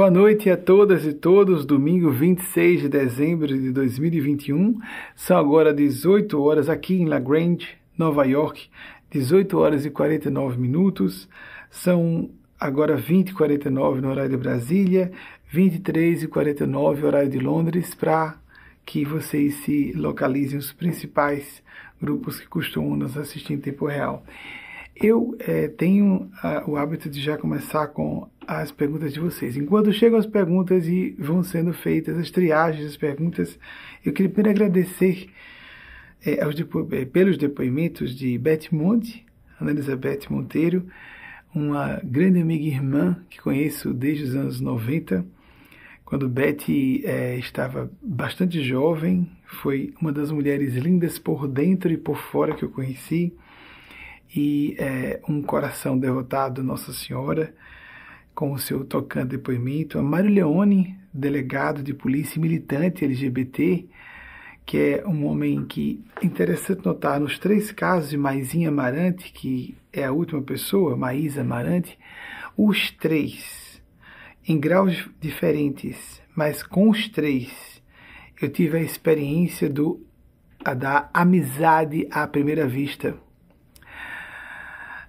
Boa noite a todas e todos. Domingo 26 de dezembro de 2021. São agora 18 horas aqui em La Grange, Nova York. 18 horas e 49 minutos. São agora 20 e 49 no horário de Brasília, 23 e 49 horário de Londres, para que vocês se localizem os principais grupos que costumam nos assistir em tempo real. Eu é, tenho a, o hábito de já começar com as perguntas de vocês. Enquanto chegam as perguntas e vão sendo feitas as triagens das perguntas, eu queria primeiro agradecer é, depo é, pelos depoimentos de Beth Monte, Ana Elizabeth Monteiro, uma grande amiga e irmã que conheço desde os anos 90, quando Beth é, estava bastante jovem, foi uma das mulheres lindas por dentro e por fora que eu conheci e é, um coração derrotado, Nossa Senhora, com o seu tocante depoimento. A Mário Leone, delegado de polícia militante LGBT, que é um homem que, interessante notar, nos três casos de Maisinha Amarante, que é a última pessoa, Maísa Amarante, os três, em graus diferentes, mas com os três, eu tive a experiência do, da amizade à primeira vista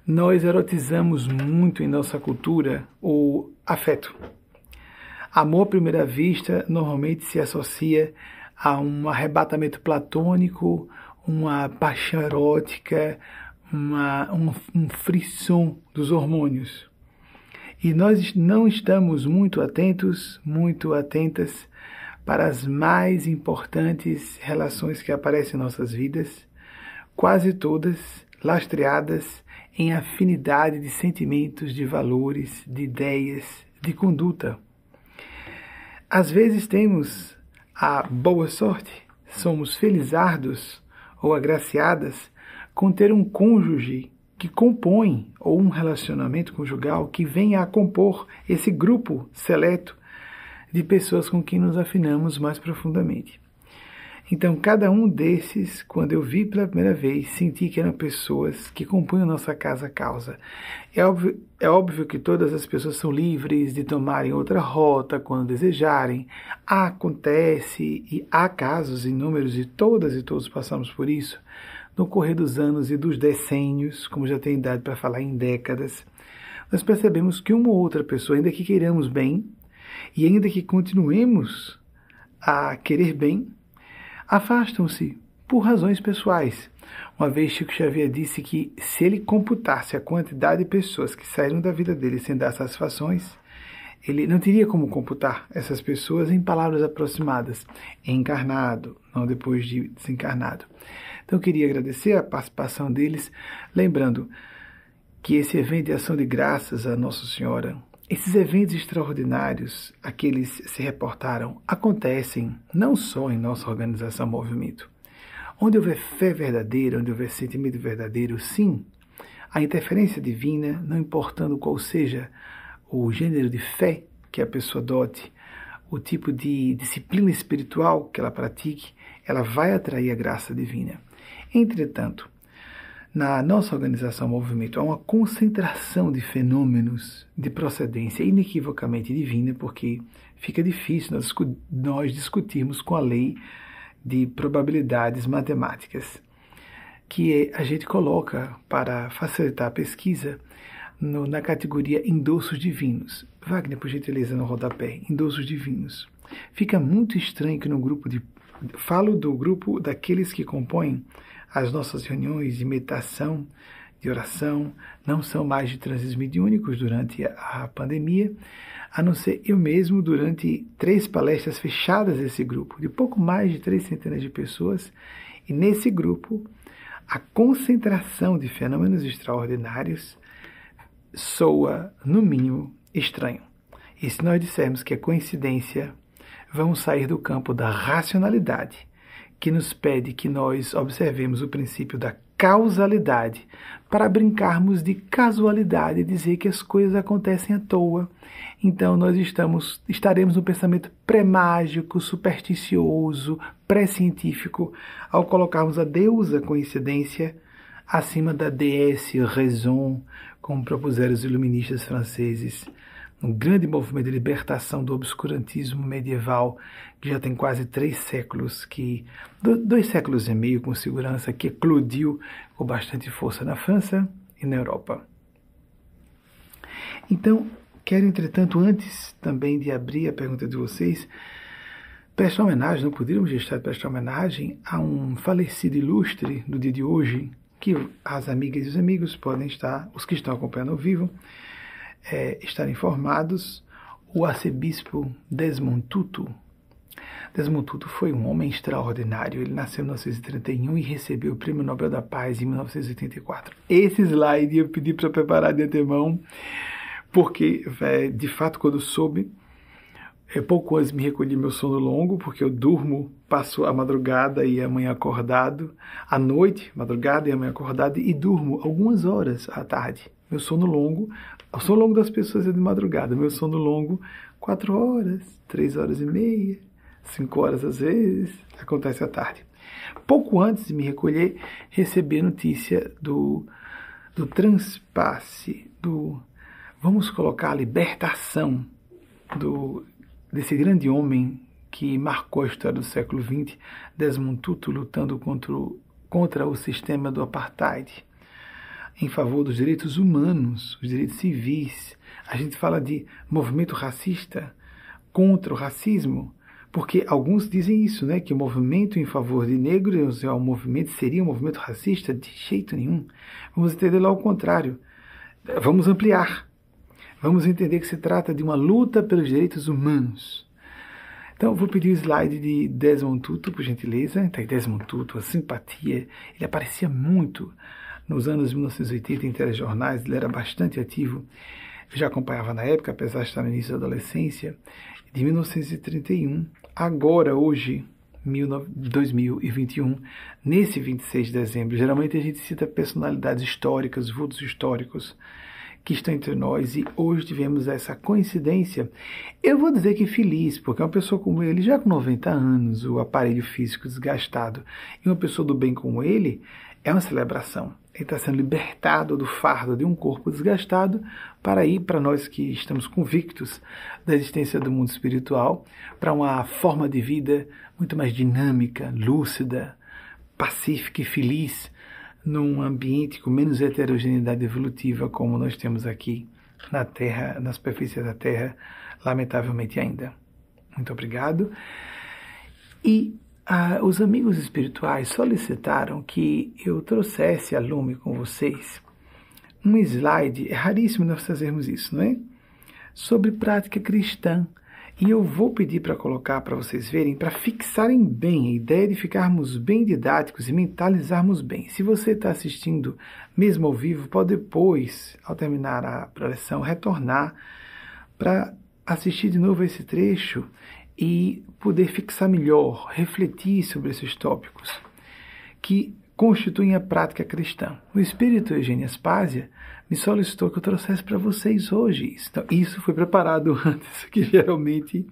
nós erotizamos muito em nossa cultura o afeto. Amor à primeira vista normalmente se associa a um arrebatamento platônico, uma paixão erótica, uma, um, um frisson dos hormônios. E nós não estamos muito atentos, muito atentas para as mais importantes relações que aparecem em nossas vidas, quase todas lastreadas em afinidade de sentimentos, de valores, de ideias, de conduta. Às vezes temos a boa sorte, somos felizardos ou agraciadas com ter um cônjuge que compõe ou um relacionamento conjugal que venha a compor esse grupo seleto de pessoas com quem nos afinamos mais profundamente. Então, cada um desses, quando eu vi pela primeira vez, senti que eram pessoas que compunham nossa casa causa. É óbvio, é óbvio que todas as pessoas são livres de tomarem outra rota quando desejarem. Acontece e há casos inúmeros e todas e todos passamos por isso no correr dos anos e dos decênios, como já tenho idade para falar em décadas. Nós percebemos que uma ou outra pessoa, ainda que queiramos bem e ainda que continuemos a querer bem, afastam-se por razões pessoais. Uma vez Chico Xavier disse que se ele computasse a quantidade de pessoas que saíram da vida dele sem dar satisfações, ele não teria como computar essas pessoas em palavras aproximadas, encarnado, não depois de desencarnado. Então eu queria agradecer a participação deles, lembrando que esse evento de ação de graças a Nossa Senhora esses eventos extraordinários a que eles se reportaram acontecem não só em nossa organização Movimento. Onde houver fé verdadeira, onde houver sentimento verdadeiro, sim, a interferência divina, não importando qual seja o gênero de fé que a pessoa adote, o tipo de disciplina espiritual que ela pratique, ela vai atrair a graça divina. Entretanto, na nossa organização Movimento há uma concentração de fenômenos de procedência inequivocamente divina, porque fica difícil nós, nós discutirmos com a lei de probabilidades matemáticas, que a gente coloca para facilitar a pesquisa no, na categoria endossos divinos. Wagner, por gentileza, no rodapé, endossos divinos. Fica muito estranho que no grupo de. Falo do grupo daqueles que compõem as nossas reuniões de meditação, de oração, não são mais de transes mediúnicos durante a pandemia, a não ser eu mesmo durante três palestras fechadas desse grupo, de pouco mais de três centenas de pessoas, e nesse grupo a concentração de fenômenos extraordinários soa, no mínimo, estranho. E se nós dissermos que é coincidência, vamos sair do campo da racionalidade que nos pede que nós observemos o princípio da causalidade para brincarmos de casualidade e dizer que as coisas acontecem à toa. Então nós estamos estaremos no pensamento pré-mágico, supersticioso, pré-científico ao colocarmos a deusa coincidência acima da déesse raison, como propuseram os iluministas franceses um grande movimento de libertação do obscurantismo medieval, que já tem quase três séculos, que dois séculos e meio com segurança, que eclodiu com bastante força na França e na Europa. Então, quero, entretanto, antes também de abrir a pergunta de vocês, prestar homenagem, não poderíamos deixar de prestar homenagem a um falecido ilustre do dia de hoje, que as amigas e os amigos podem estar, os que estão acompanhando ao vivo, é, estar informados, o arcebispo Desmond Tutu. Desmond Tutu foi um homem extraordinário. Ele nasceu em 1931 e recebeu o Prêmio Nobel da Paz em 1984. Esse slide eu pedi para preparar de antemão, porque, de fato, quando soube, é, pouco antes me recolhi meu sono longo, porque eu durmo, passo a madrugada e a manhã acordado, à noite, madrugada e a manhã acordado, e durmo algumas horas à tarde. Meu sono longo o sono longo das pessoas é de madrugada. Meu sono longo, quatro horas, três horas e meia, cinco horas às vezes, acontece à tarde. Pouco antes de me recolher, recebi a notícia do, do transpasse, do, vamos colocar, a libertação do, desse grande homem que marcou a história do século XX, Desmond Tutu, lutando contra o, contra o sistema do apartheid em favor dos direitos humanos, os direitos civis. A gente fala de movimento racista contra o racismo, porque alguns dizem isso, né, que o movimento em favor de negros é um movimento seria um movimento racista de jeito nenhum. Vamos entender lá o contrário. Vamos ampliar. Vamos entender que se trata de uma luta pelos direitos humanos. Então, vou pedir o slide de Desmond Tutu, por gentileza. Então, Desmond Tutu, a simpatia, ele aparecia muito nos anos 1980 em telejornais, ele era bastante ativo. Eu já acompanhava na época, apesar de estar no início da adolescência, de 1931. Agora, hoje, 2021, nesse 26 de dezembro, geralmente a gente cita personalidades históricas, vultos históricos que estão entre nós e hoje tivemos essa coincidência. Eu vou dizer que feliz, porque uma pessoa como ele, já com 90 anos, o aparelho físico desgastado, e uma pessoa do bem como ele, é uma celebração. Ele está sendo libertado do fardo de um corpo desgastado para ir para nós que estamos convictos da existência do mundo espiritual, para uma forma de vida muito mais dinâmica, lúcida, pacífica e feliz, num ambiente com menos heterogeneidade evolutiva como nós temos aqui na Terra, na superfície da Terra, lamentavelmente ainda. Muito obrigado. E ah, os amigos espirituais solicitaram que eu trouxesse a lume com vocês um slide, é raríssimo nós fazermos isso, não é? Sobre prática cristã. E eu vou pedir para colocar para vocês verem, para fixarem bem a ideia de ficarmos bem didáticos e mentalizarmos bem. Se você está assistindo mesmo ao vivo, pode depois, ao terminar a preleção, retornar para assistir de novo esse trecho e poder fixar melhor, refletir sobre esses tópicos que constituem a prática cristã. O espírito Eugênio Aspásia me solicitou que eu trouxesse para vocês hoje. Então, isso foi preparado antes, que geralmente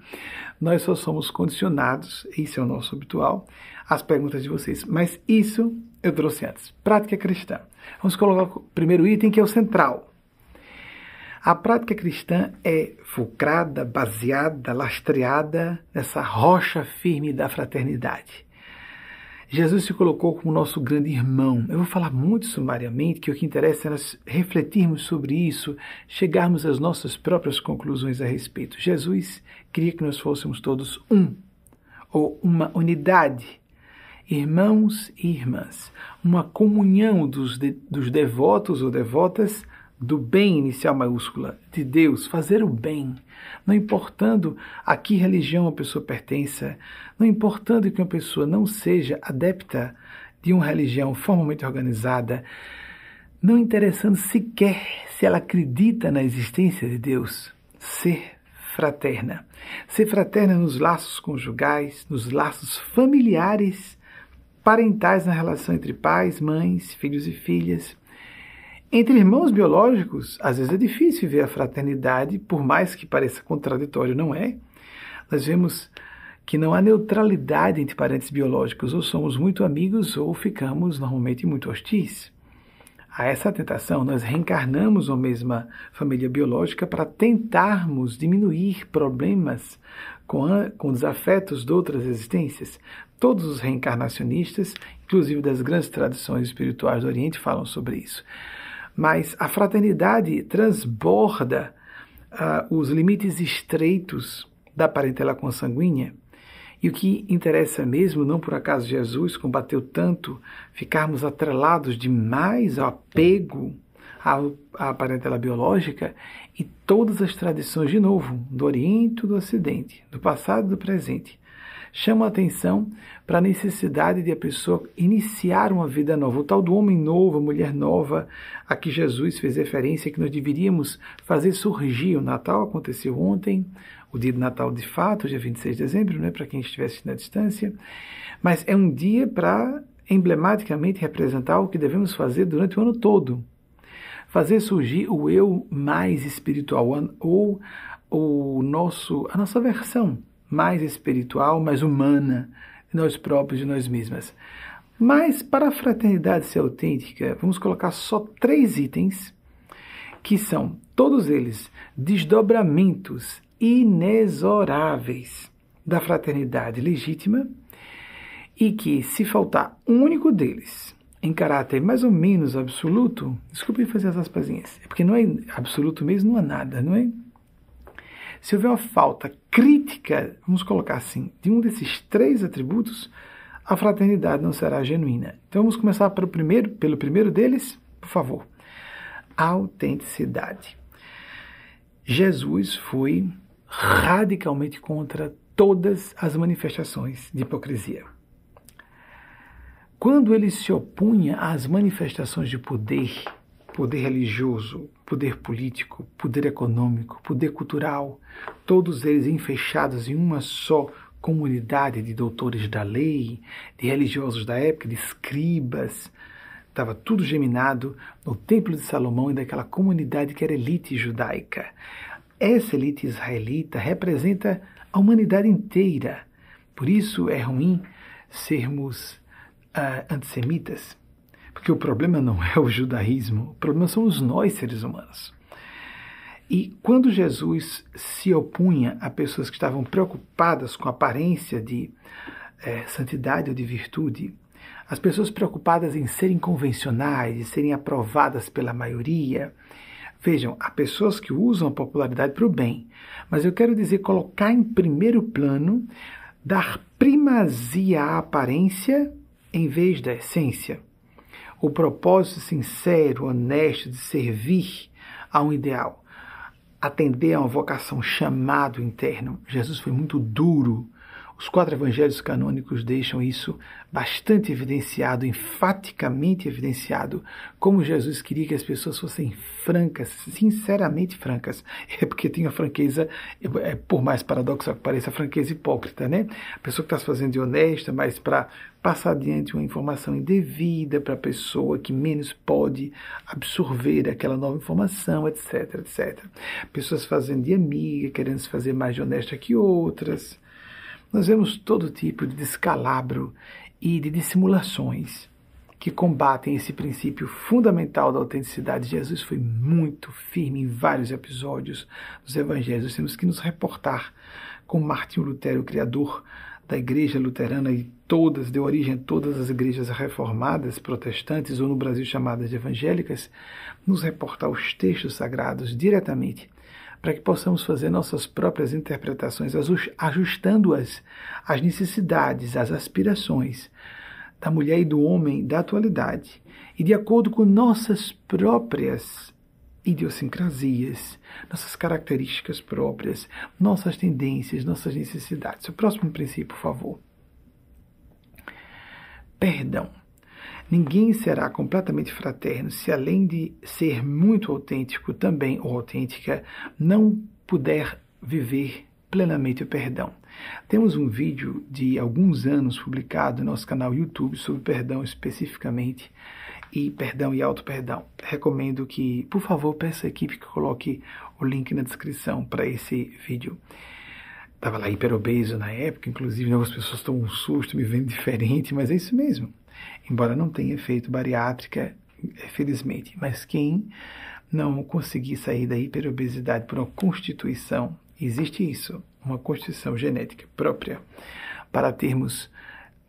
nós só somos condicionados, isso é o nosso habitual, às perguntas de vocês. Mas isso eu trouxe antes. Prática cristã. Vamos colocar o primeiro item, que é o central. A prática cristã é fulcrada, baseada, lastreada nessa rocha firme da fraternidade. Jesus se colocou como nosso grande irmão. Eu vou falar muito sumariamente, que o que interessa é nós refletirmos sobre isso, chegarmos às nossas próprias conclusões a respeito. Jesus queria que nós fôssemos todos um, ou uma unidade, irmãos e irmãs, uma comunhão dos, de, dos devotos ou devotas do bem inicial maiúscula, de Deus, fazer o bem, não importando a que religião a pessoa pertença, não importando que uma pessoa não seja adepta de uma religião formalmente organizada, não interessando sequer se ela acredita na existência de Deus, ser fraterna. Ser fraterna nos laços conjugais, nos laços familiares, parentais na relação entre pais, mães, filhos e filhas, entre irmãos biológicos, às vezes é difícil ver a fraternidade, por mais que pareça contraditório, não é? Nós vemos que não há neutralidade entre parentes biológicos, ou somos muito amigos ou ficamos normalmente muito hostis. a essa tentação, nós reencarnamos uma mesma família biológica para tentarmos diminuir problemas com, a, com os afetos de outras existências. Todos os reencarnacionistas, inclusive das grandes tradições espirituais do Oriente, falam sobre isso. Mas a fraternidade transborda uh, os limites estreitos da parentela consanguínea. E o que interessa mesmo, não por acaso Jesus combateu tanto ficarmos atrelados demais ao apego à, parentela biológica e todas as tradições, de novo, do Oriente e do Ocidente, do passado e do presente, chamam a atenção para a necessidade de a pessoa iniciar uma vida nova. O tal do homem novo, a mulher nova, a que Jesus fez referência, que nós deveríamos fazer surgir. O Natal aconteceu ontem, o dia do Natal de fato, dia 26 de dezembro, né, para quem estivesse na distância, mas é um dia para emblematicamente representar o que devemos fazer durante o ano todo. Fazer surgir o eu mais espiritual, ou o nosso, a nossa versão mais espiritual, mais humana de nós próprios, de nós mesmas. Mas para a fraternidade ser autêntica, vamos colocar só três itens que são todos eles desdobramentos inexoráveis da fraternidade legítima e que, se faltar um único deles em caráter mais ou menos absoluto, desculpem fazer as aspasinhas, é porque não é absoluto mesmo, não há nada, não é? Se houver uma falta crítica, vamos colocar assim, de um desses três atributos, a fraternidade não será genuína. Então vamos começar pelo primeiro, pelo primeiro deles, por favor. autenticidade. Jesus foi radicalmente contra todas as manifestações de hipocrisia. Quando ele se opunha às manifestações de poder, poder religioso, poder político, poder econômico, poder cultural, todos eles enfechados em uma só comunidade de doutores da lei, de religiosos da época, de escribas, estava tudo geminado no Templo de Salomão e daquela comunidade que era elite judaica. Essa elite israelita representa a humanidade inteira. Por isso é ruim sermos uh, antissemitas, porque o problema não é o judaísmo, o problema somos nós, seres humanos. E quando Jesus se opunha a pessoas que estavam preocupadas com a aparência de eh, santidade ou de virtude, as pessoas preocupadas em serem convencionais, e serem aprovadas pela maioria, Vejam, há pessoas que usam a popularidade para o bem, mas eu quero dizer colocar em primeiro plano, dar primazia à aparência em vez da essência. O propósito sincero, honesto de servir a um ideal, atender a uma vocação chamado interno. Jesus foi muito duro os quatro evangelhos canônicos deixam isso bastante evidenciado, enfaticamente evidenciado, como Jesus queria que as pessoas fossem francas, sinceramente francas. É porque tem a franqueza, é, por mais paradoxal que pareça, a franqueza hipócrita, né? A pessoa que está se fazendo de honesta, mas para passar adiante uma informação indevida para a pessoa que menos pode absorver aquela nova informação, etc, etc. Pessoas fazendo de amiga, querendo se fazer mais de honesta que outras nós vemos todo tipo de descalabro e de dissimulações que combatem esse princípio fundamental da autenticidade. Jesus foi muito firme em vários episódios dos evangelhos. Temos que nos reportar com Martinho Lutero, o criador da igreja luterana e todas, deu origem a todas as igrejas reformadas, protestantes ou no Brasil chamadas de evangélicas, nos reportar os textos sagrados diretamente para que possamos fazer nossas próprias interpretações, ajustando-as às necessidades, às aspirações da mulher e do homem da atualidade, e de acordo com nossas próprias idiosincrasias, nossas características próprias, nossas tendências, nossas necessidades. O próximo princípio, por favor. Perdão. Ninguém será completamente fraterno se, além de ser muito autêntico também ou autêntica, não puder viver plenamente o perdão. Temos um vídeo de alguns anos publicado no nosso canal YouTube sobre perdão especificamente e perdão e auto-perdão. Recomendo que, por favor, peça à equipe que coloque o link na descrição para esse vídeo. Estava lá hiperobeso na época, inclusive algumas pessoas tomam um susto, me vendo diferente, mas é isso mesmo. Embora não tenha feito bariátrica, felizmente. Mas quem não conseguir sair da hiperobesidade por uma constituição, existe isso, uma constituição genética própria, para termos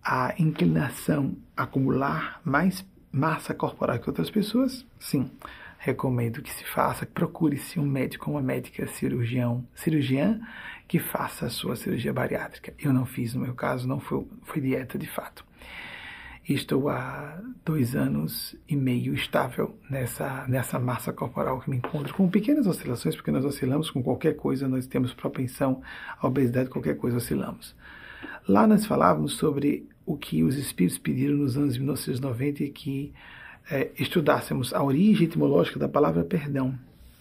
a inclinação a acumular mais massa corporal que outras pessoas, sim, recomendo que se faça, procure-se um médico, uma médica, cirurgião, cirurgiã, que faça a sua cirurgia bariátrica. Eu não fiz, no meu caso, não foi, foi dieta de fato. Estou há dois anos e meio estável nessa, nessa massa corporal que me encontro, com pequenas oscilações, porque nós oscilamos com qualquer coisa, nós temos propensão à obesidade, qualquer coisa oscilamos. Lá nós falávamos sobre o que os espíritos pediram nos anos 1990 e que é, estudássemos a origem etimológica da palavra perdão.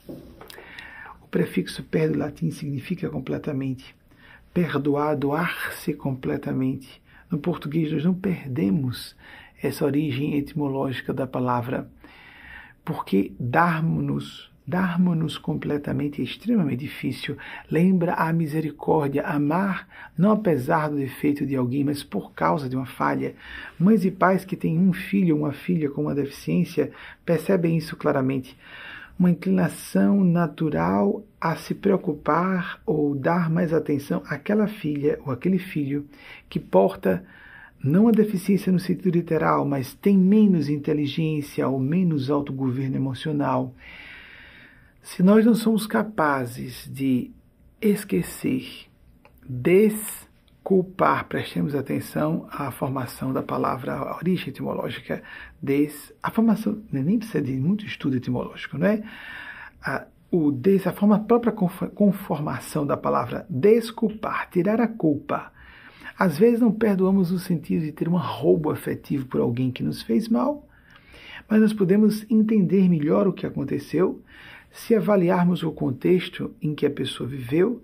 O prefixo per do latim significa completamente. Perdoar, doar-se completamente. No português, nós não perdemos essa origem etimológica da palavra, porque darmos-nos darmos-nos completamente é extremamente difícil. Lembra a misericórdia, amar não apesar do defeito de alguém, mas por causa de uma falha. Mães e pais que têm um filho ou uma filha com uma deficiência percebem isso claramente. Uma inclinação natural a se preocupar ou dar mais atenção àquela filha ou aquele filho que porta não a deficiência no sentido literal, mas tem menos inteligência ou menos autogoverno emocional. Se nós não somos capazes de esquecer, desculpar, prestemos atenção à formação da palavra, a origem etimológica, des, a formação, né, nem precisa de muito estudo etimológico, não é? A, o des, a forma a própria conformação da palavra desculpar, tirar a culpa. Às vezes não perdoamos o sentido de ter um roubo afetivo por alguém que nos fez mal, mas nós podemos entender melhor o que aconteceu se avaliarmos o contexto em que a pessoa viveu,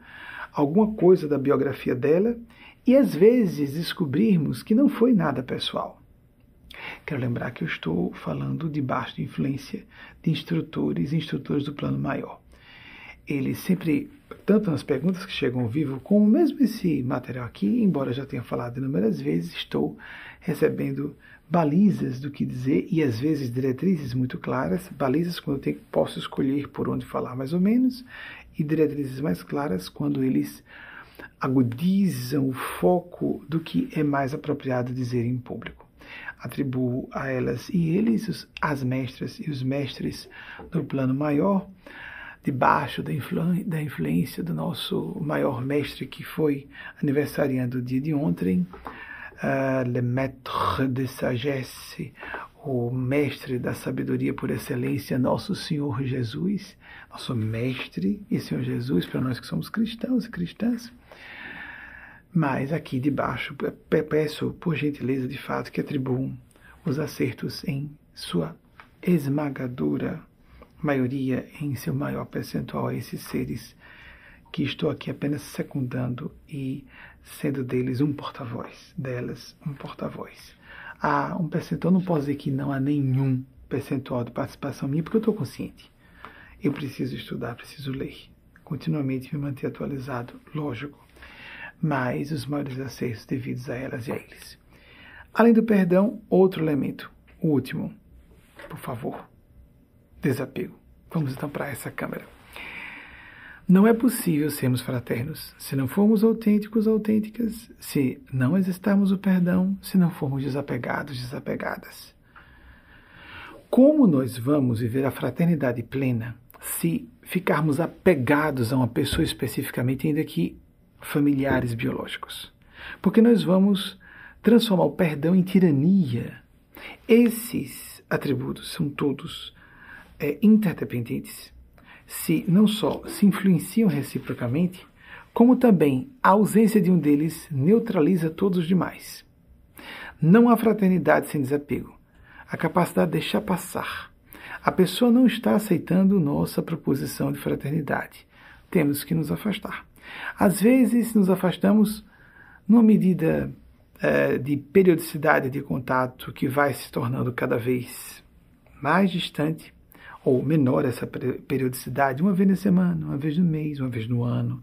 alguma coisa da biografia dela, e às vezes descobrirmos que não foi nada pessoal. Quero lembrar que eu estou falando debaixo de influência de instrutores e instrutores do plano maior. Eles sempre, tanto nas perguntas que chegam ao vivo, como mesmo esse material aqui, embora já tenha falado inúmeras vezes, estou recebendo balizas do que dizer e às vezes diretrizes muito claras, balizas quando eu tenho, posso escolher por onde falar mais ou menos, e diretrizes mais claras quando eles agudizam o foco do que é mais apropriado dizer em público. Atribuo a elas e eles, as mestras e os mestres do plano maior, debaixo da, da influência do nosso maior mestre que foi aniversariando o dia de ontem, uh, le maître de sagesse, o mestre da sabedoria por excelência, nosso Senhor Jesus, nosso mestre e Senhor Jesus, para nós que somos cristãos e cristãs. Mas aqui debaixo, peço por gentileza de fato que atribuam os acertos em sua esmagadora maioria, em seu maior percentual, a esses seres que estou aqui apenas secundando e sendo deles um porta-voz, delas um porta-voz. Há um percentual, não posso dizer que não há nenhum percentual de participação minha, porque eu estou consciente. Eu preciso estudar, preciso ler, continuamente me manter atualizado, lógico, mas os maiores acertos devidos a elas e a eles. Além do perdão, outro elemento, o último, por favor, desapego. Vamos então para essa câmera. Não é possível sermos fraternos se não formos autênticos, autênticas, se não exercitarmos o perdão, se não formos desapegados, desapegadas. Como nós vamos viver a fraternidade plena se ficarmos apegados a uma pessoa especificamente, ainda que familiares biológicos? Porque nós vamos transformar o perdão em tirania. Esses atributos são todos é, interdependentes se não só se influenciam reciprocamente, como também a ausência de um deles neutraliza todos os demais. Não há fraternidade sem desapego, a capacidade de deixar passar. A pessoa não está aceitando nossa proposição de fraternidade. Temos que nos afastar. Às vezes nos afastamos numa medida é, de periodicidade de contato que vai se tornando cada vez mais distante ou menor essa periodicidade, uma vez na semana, uma vez no mês, uma vez no ano.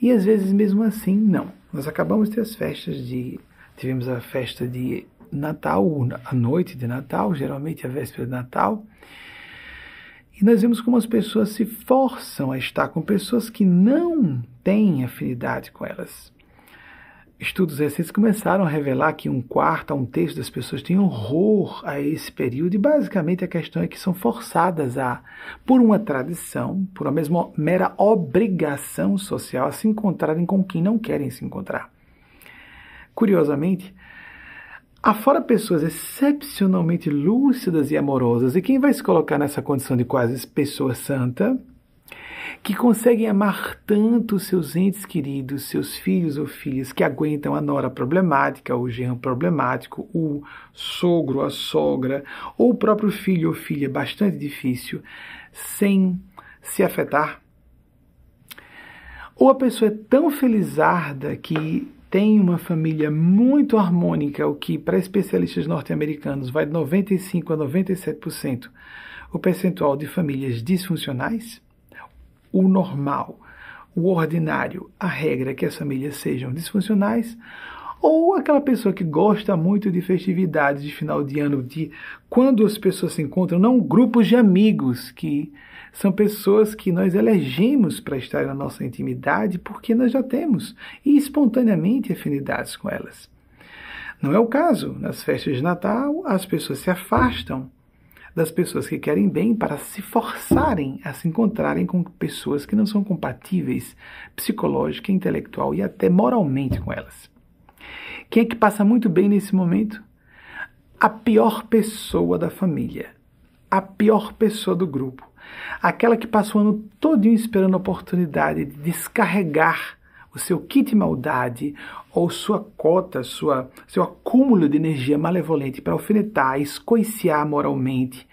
E às vezes, mesmo assim, não. Nós acabamos de ter as festas de. Tivemos a festa de Natal, a noite de Natal, geralmente a véspera de Natal. E nós vemos como as pessoas se forçam a estar com pessoas que não têm afinidade com elas. Estudos recentes começaram a revelar que um quarto a um terço das pessoas têm horror a esse período, e basicamente a questão é que são forçadas a, por uma tradição, por uma mesma mera obrigação social, a se encontrarem com quem não querem se encontrar. Curiosamente, afora pessoas excepcionalmente lúcidas e amorosas, e quem vai se colocar nessa condição de quase pessoa santa, que conseguem amar tanto seus entes queridos, seus filhos ou filhas, que aguentam a nora problemática, o genro problemático, o sogro, a sogra, ou o próprio filho ou filha bastante difícil, sem se afetar. Ou a pessoa é tão felizarda que tem uma família muito harmônica, o que para especialistas norte-americanos vai de 95 a 97% o percentual de famílias disfuncionais o normal, o ordinário, a regra é que as famílias sejam disfuncionais, ou aquela pessoa que gosta muito de festividades de final de ano, de quando as pessoas se encontram, não grupos de amigos, que são pessoas que nós elegemos para estar na nossa intimidade porque nós já temos e espontaneamente afinidades com elas. Não é o caso. Nas festas de Natal, as pessoas se afastam das pessoas que querem bem para se forçarem a se encontrarem com pessoas que não são compatíveis psicológica, intelectual e até moralmente com elas. Quem é que passa muito bem nesse momento? A pior pessoa da família, a pior pessoa do grupo, aquela que passa o ano todo esperando a oportunidade de descarregar o seu kit maldade ou sua cota, sua, seu acúmulo de energia malevolente para alfinetar, escoiciar moralmente,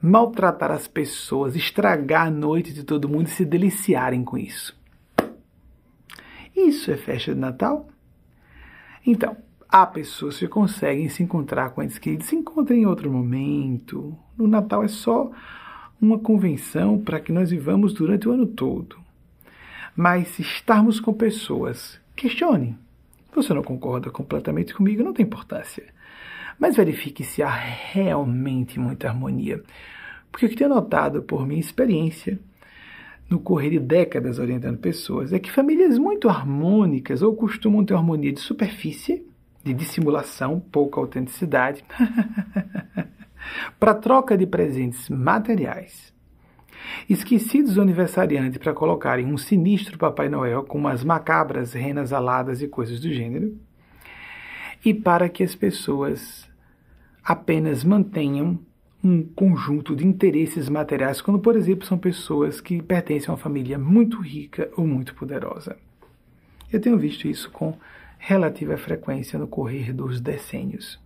maltratar as pessoas, estragar a noite de todo mundo e se deliciarem com isso. Isso é festa de Natal? Então, há pessoas que conseguem se encontrar com entes queridos, se encontram em outro momento. No Natal é só uma convenção para que nós vivamos durante o ano todo. Mas se estarmos com pessoas, questione. Você não concorda completamente comigo, não tem importância. Mas verifique se há realmente muita harmonia. Porque o que tenho notado por minha experiência, no correr de décadas orientando pessoas, é que famílias muito harmônicas ou costumam ter harmonia de superfície, de dissimulação, pouca autenticidade, para troca de presentes materiais Esquecidos aniversariantes para colocarem um sinistro Papai Noel com umas macabras renas aladas e coisas do gênero, e para que as pessoas apenas mantenham um conjunto de interesses materiais, quando, por exemplo, são pessoas que pertencem a uma família muito rica ou muito poderosa. Eu tenho visto isso com relativa frequência no correr dos decênios.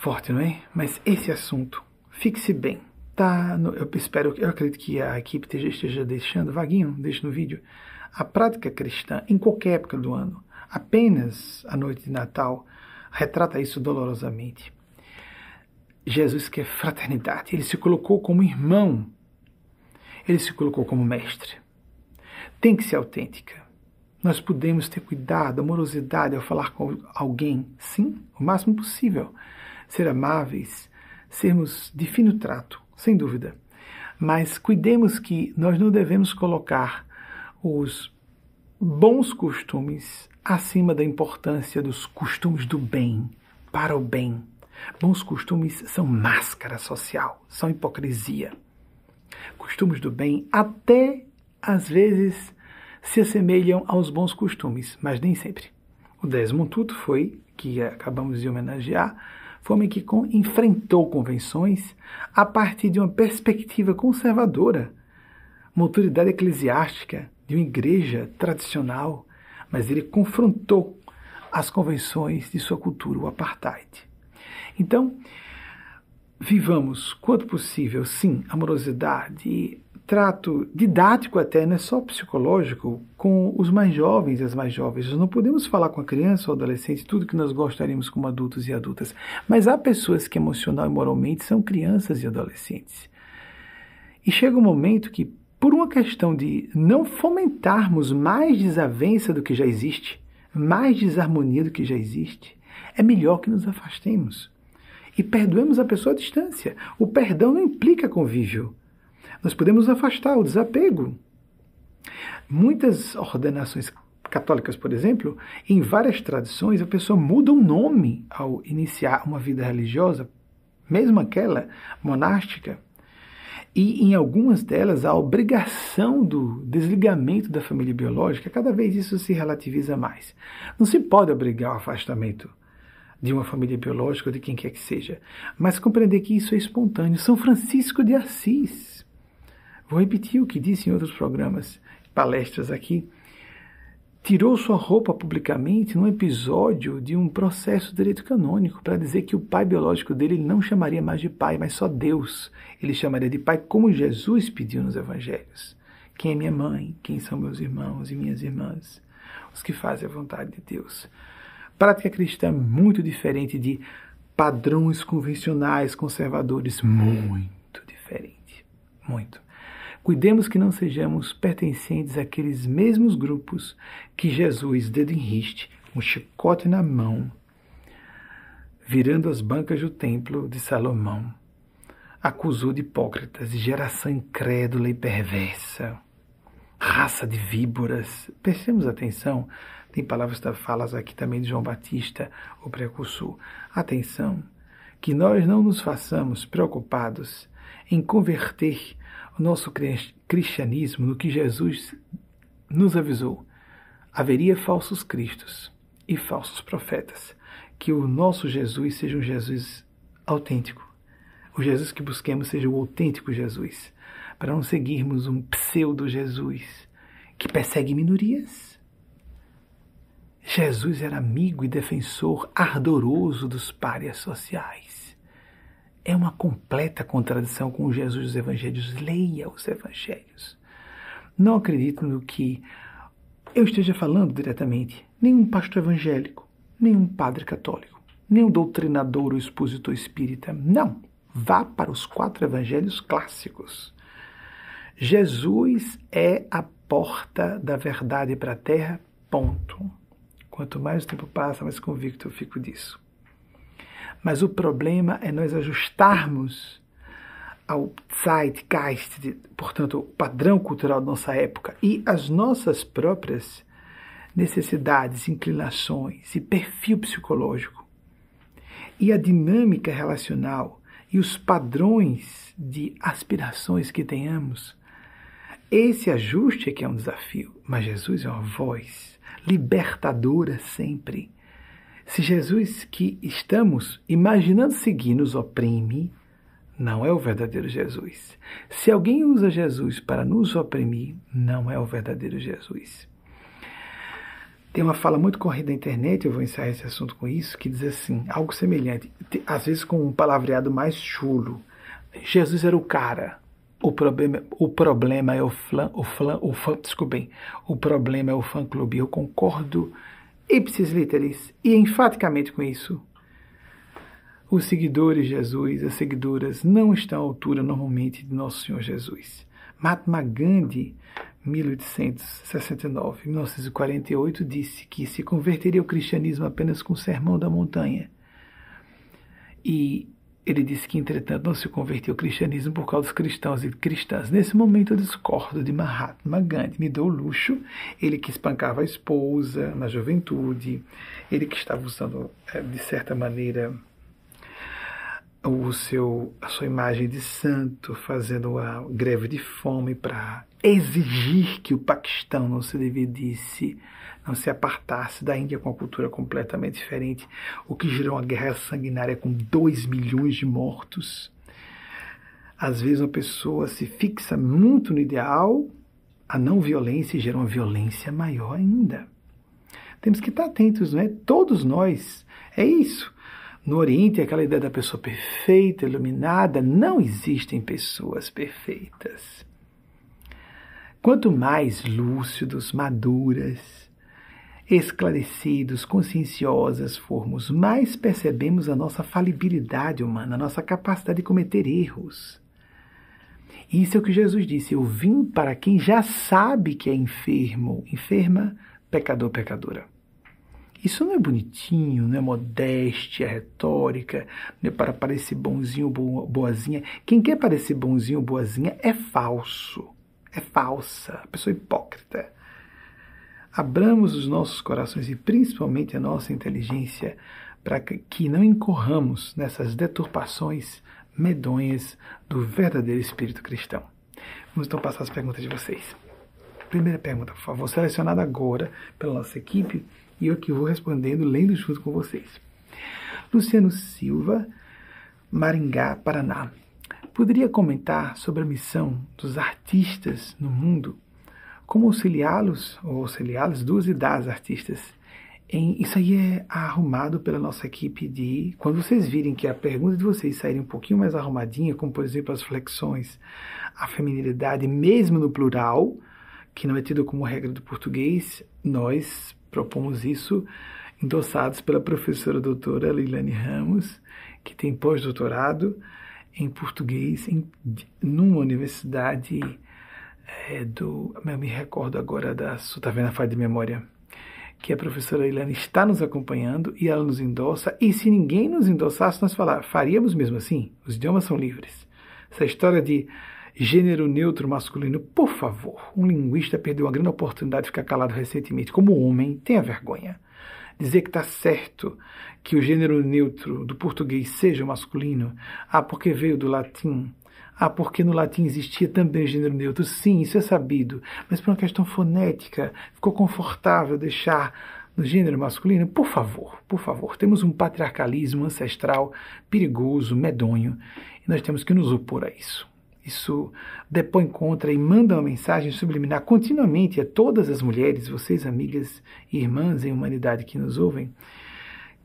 Forte, não é? Mas esse assunto, fixe bem tá no, eu espero, eu acredito que a equipe esteja, deixando vaguinho, deixe no vídeo, a prática cristã em qualquer época do ano, apenas a noite de Natal, retrata isso dolorosamente. Jesus quer fraternidade, ele se colocou como irmão, ele se colocou como mestre. Tem que ser autêntica. Nós podemos ter cuidado, amorosidade ao falar com alguém, sim, o máximo possível. Ser amáveis, sermos de fino trato, sem dúvida. Mas cuidemos que nós não devemos colocar os bons costumes acima da importância dos costumes do bem, para o bem. Bons costumes são máscara social, são hipocrisia. Costumes do bem até às vezes se assemelham aos bons costumes, mas nem sempre. O Desmond Tutu foi, que acabamos de homenagear, foi homem que enfrentou convenções a partir de uma perspectiva conservadora, uma autoridade eclesiástica de uma igreja tradicional, mas ele confrontou as convenções de sua cultura, o apartheid. Então, vivamos, quanto possível, sim, amorosidade, trato didático até, não é só psicológico, com os mais jovens e as mais jovens. Nós não podemos falar com a criança ou adolescente tudo que nós gostaríamos como adultos e adultas, mas há pessoas que emocional e moralmente são crianças e adolescentes. E chega um momento que, por uma questão de não fomentarmos mais desavença do que já existe, mais desarmonia do que já existe, é melhor que nos afastemos. E perdoemos a pessoa à distância. O perdão não implica convívio. Nós podemos afastar o desapego. Muitas ordenações católicas, por exemplo, em várias tradições, a pessoa muda o nome ao iniciar uma vida religiosa, mesmo aquela monástica. E em algumas delas, a obrigação do desligamento da família biológica, cada vez isso se relativiza mais. Não se pode obrigar o afastamento de uma família biológica ou de quem quer que seja, mas compreender que isso é espontâneo. São Francisco de Assis. Vou repetir o que disse em outros programas, palestras aqui tirou sua roupa publicamente num episódio de um processo de direito canônico para dizer que o pai biológico dele ele não chamaria mais de pai, mas só Deus. Ele chamaria de pai como Jesus pediu nos evangelhos. Quem é minha mãe? Quem são meus irmãos e minhas irmãs? Os que fazem a vontade de Deus. Prática cristã é muito diferente de padrões convencionais conservadores, muito diferente, muito. Cuidemos que não sejamos pertencentes àqueles mesmos grupos que Jesus, dedo em riste, um chicote na mão, virando as bancas do templo de Salomão, acusou de hipócritas, de geração incrédula e perversa, raça de víboras. Prestemos atenção, tem palavras, falas aqui também de João Batista, o precursor. Atenção, que nós não nos façamos preocupados em converter nosso cristianismo no que Jesus nos avisou. Haveria falsos cristos e falsos profetas. Que o nosso Jesus seja um Jesus autêntico. O Jesus que busquemos seja o autêntico Jesus. Para não seguirmos um pseudo-Jesus que persegue minorias. Jesus era amigo e defensor ardoroso dos párias sociais é uma completa contradição com Jesus dos Evangelhos. Leia os Evangelhos. Não acredito no que eu esteja falando diretamente. Nenhum pastor evangélico, nenhum padre católico, nenhum doutrinador ou expositor espírita. Não. Vá para os quatro evangelhos clássicos. Jesus é a porta da verdade para a terra, ponto. Quanto mais o tempo passa, mais convicto eu fico disso. Mas o problema é nós ajustarmos ao Zeitgeist, portanto, o padrão cultural da nossa época e as nossas próprias necessidades, inclinações e perfil psicológico e a dinâmica relacional e os padrões de aspirações que tenhamos. Esse ajuste é que é um desafio, mas Jesus é uma voz libertadora sempre se Jesus que estamos imaginando seguir nos oprime, não é o verdadeiro Jesus. Se alguém usa Jesus para nos oprimir, não é o verdadeiro Jesus. Tem uma fala muito corrida na internet, eu vou encerrar esse assunto com isso, que diz assim, algo semelhante, às vezes com um palavreado mais chulo. Jesus era o cara, o problema, o problema é o fã, o fã, o fã, desculpem, o problema é o fã clube. Eu concordo ipsis literis, e enfaticamente com isso. Os seguidores de Jesus, as seguidoras, não estão à altura normalmente de Nosso Senhor Jesus. Mahatma Gandhi, 1869-1948, disse que se converteria ao cristianismo apenas com o sermão da montanha. E ele disse que, entretanto, não se converteu ao cristianismo por causa dos cristãos e cristãs. Nesse momento, eu discordo de Mahatma Gandhi. Me deu luxo. Ele que espancava a esposa na juventude, ele que estava usando, é, de certa maneira, o seu, a sua imagem de santo, fazendo a greve de fome para exigir que o Paquistão não se dividisse não se apartasse da Índia com uma cultura completamente diferente, o que gerou uma guerra sanguinária com 2 milhões de mortos. Às vezes uma pessoa se fixa muito no ideal, a não violência gera uma violência maior ainda. Temos que estar atentos, não é? Todos nós. É isso. No Oriente, aquela ideia da pessoa perfeita, iluminada, não existem pessoas perfeitas. Quanto mais lúcidos, maduras, esclarecidos, conscienciosas formos, mais percebemos a nossa falibilidade humana, a nossa capacidade de cometer erros. Isso é o que Jesus disse: Eu vim para quem já sabe que é enfermo, enferma, pecador, pecadora. Isso não é bonitinho, não é modéstia, é retórica, não é para parecer bonzinho, boazinha. Quem quer parecer bonzinho, boazinha é falso, é falsa, pessoa hipócrita. Abramos os nossos corações e principalmente a nossa inteligência para que não incorramos nessas deturpações medonhas do verdadeiro espírito cristão. Vamos então passar as perguntas de vocês. Primeira pergunta, por favor, selecionada agora pela nossa equipe e eu que vou respondendo, lendo junto com vocês. Luciano Silva, Maringá, Paraná. Poderia comentar sobre a missão dos artistas no mundo? Como auxiliá-los, ou auxiliá-los dos e das artistas? Em, isso aí é arrumado pela nossa equipe de. Quando vocês virem que a pergunta de vocês sair um pouquinho mais arrumadinha, como por exemplo as flexões, a feminilidade, mesmo no plural, que não é tido como regra do português, nós propomos isso endossados pela professora doutora Leilane Ramos, que tem pós-doutorado em português em, numa universidade é, do. Eu me recordo agora da Sutavena Faz de Memória, que a professora Leilane está nos acompanhando e ela nos endossa. E se ninguém nos endossasse, nós falar, faríamos mesmo assim. Os idiomas são livres. Essa história de Gênero neutro masculino, por favor. Um linguista perdeu uma grande oportunidade de ficar calado recentemente. Como homem, tenha vergonha. Dizer que está certo que o gênero neutro do português seja masculino, ah, porque veio do latim. Ah, porque no latim existia também gênero neutro. Sim, isso é sabido. Mas por uma questão fonética, ficou confortável deixar no gênero masculino? Por favor, por favor. Temos um patriarcalismo ancestral perigoso, medonho, e nós temos que nos opor a isso. Isso depõe contra e manda uma mensagem subliminar continuamente a todas as mulheres, vocês, amigas e irmãs em humanidade que nos ouvem,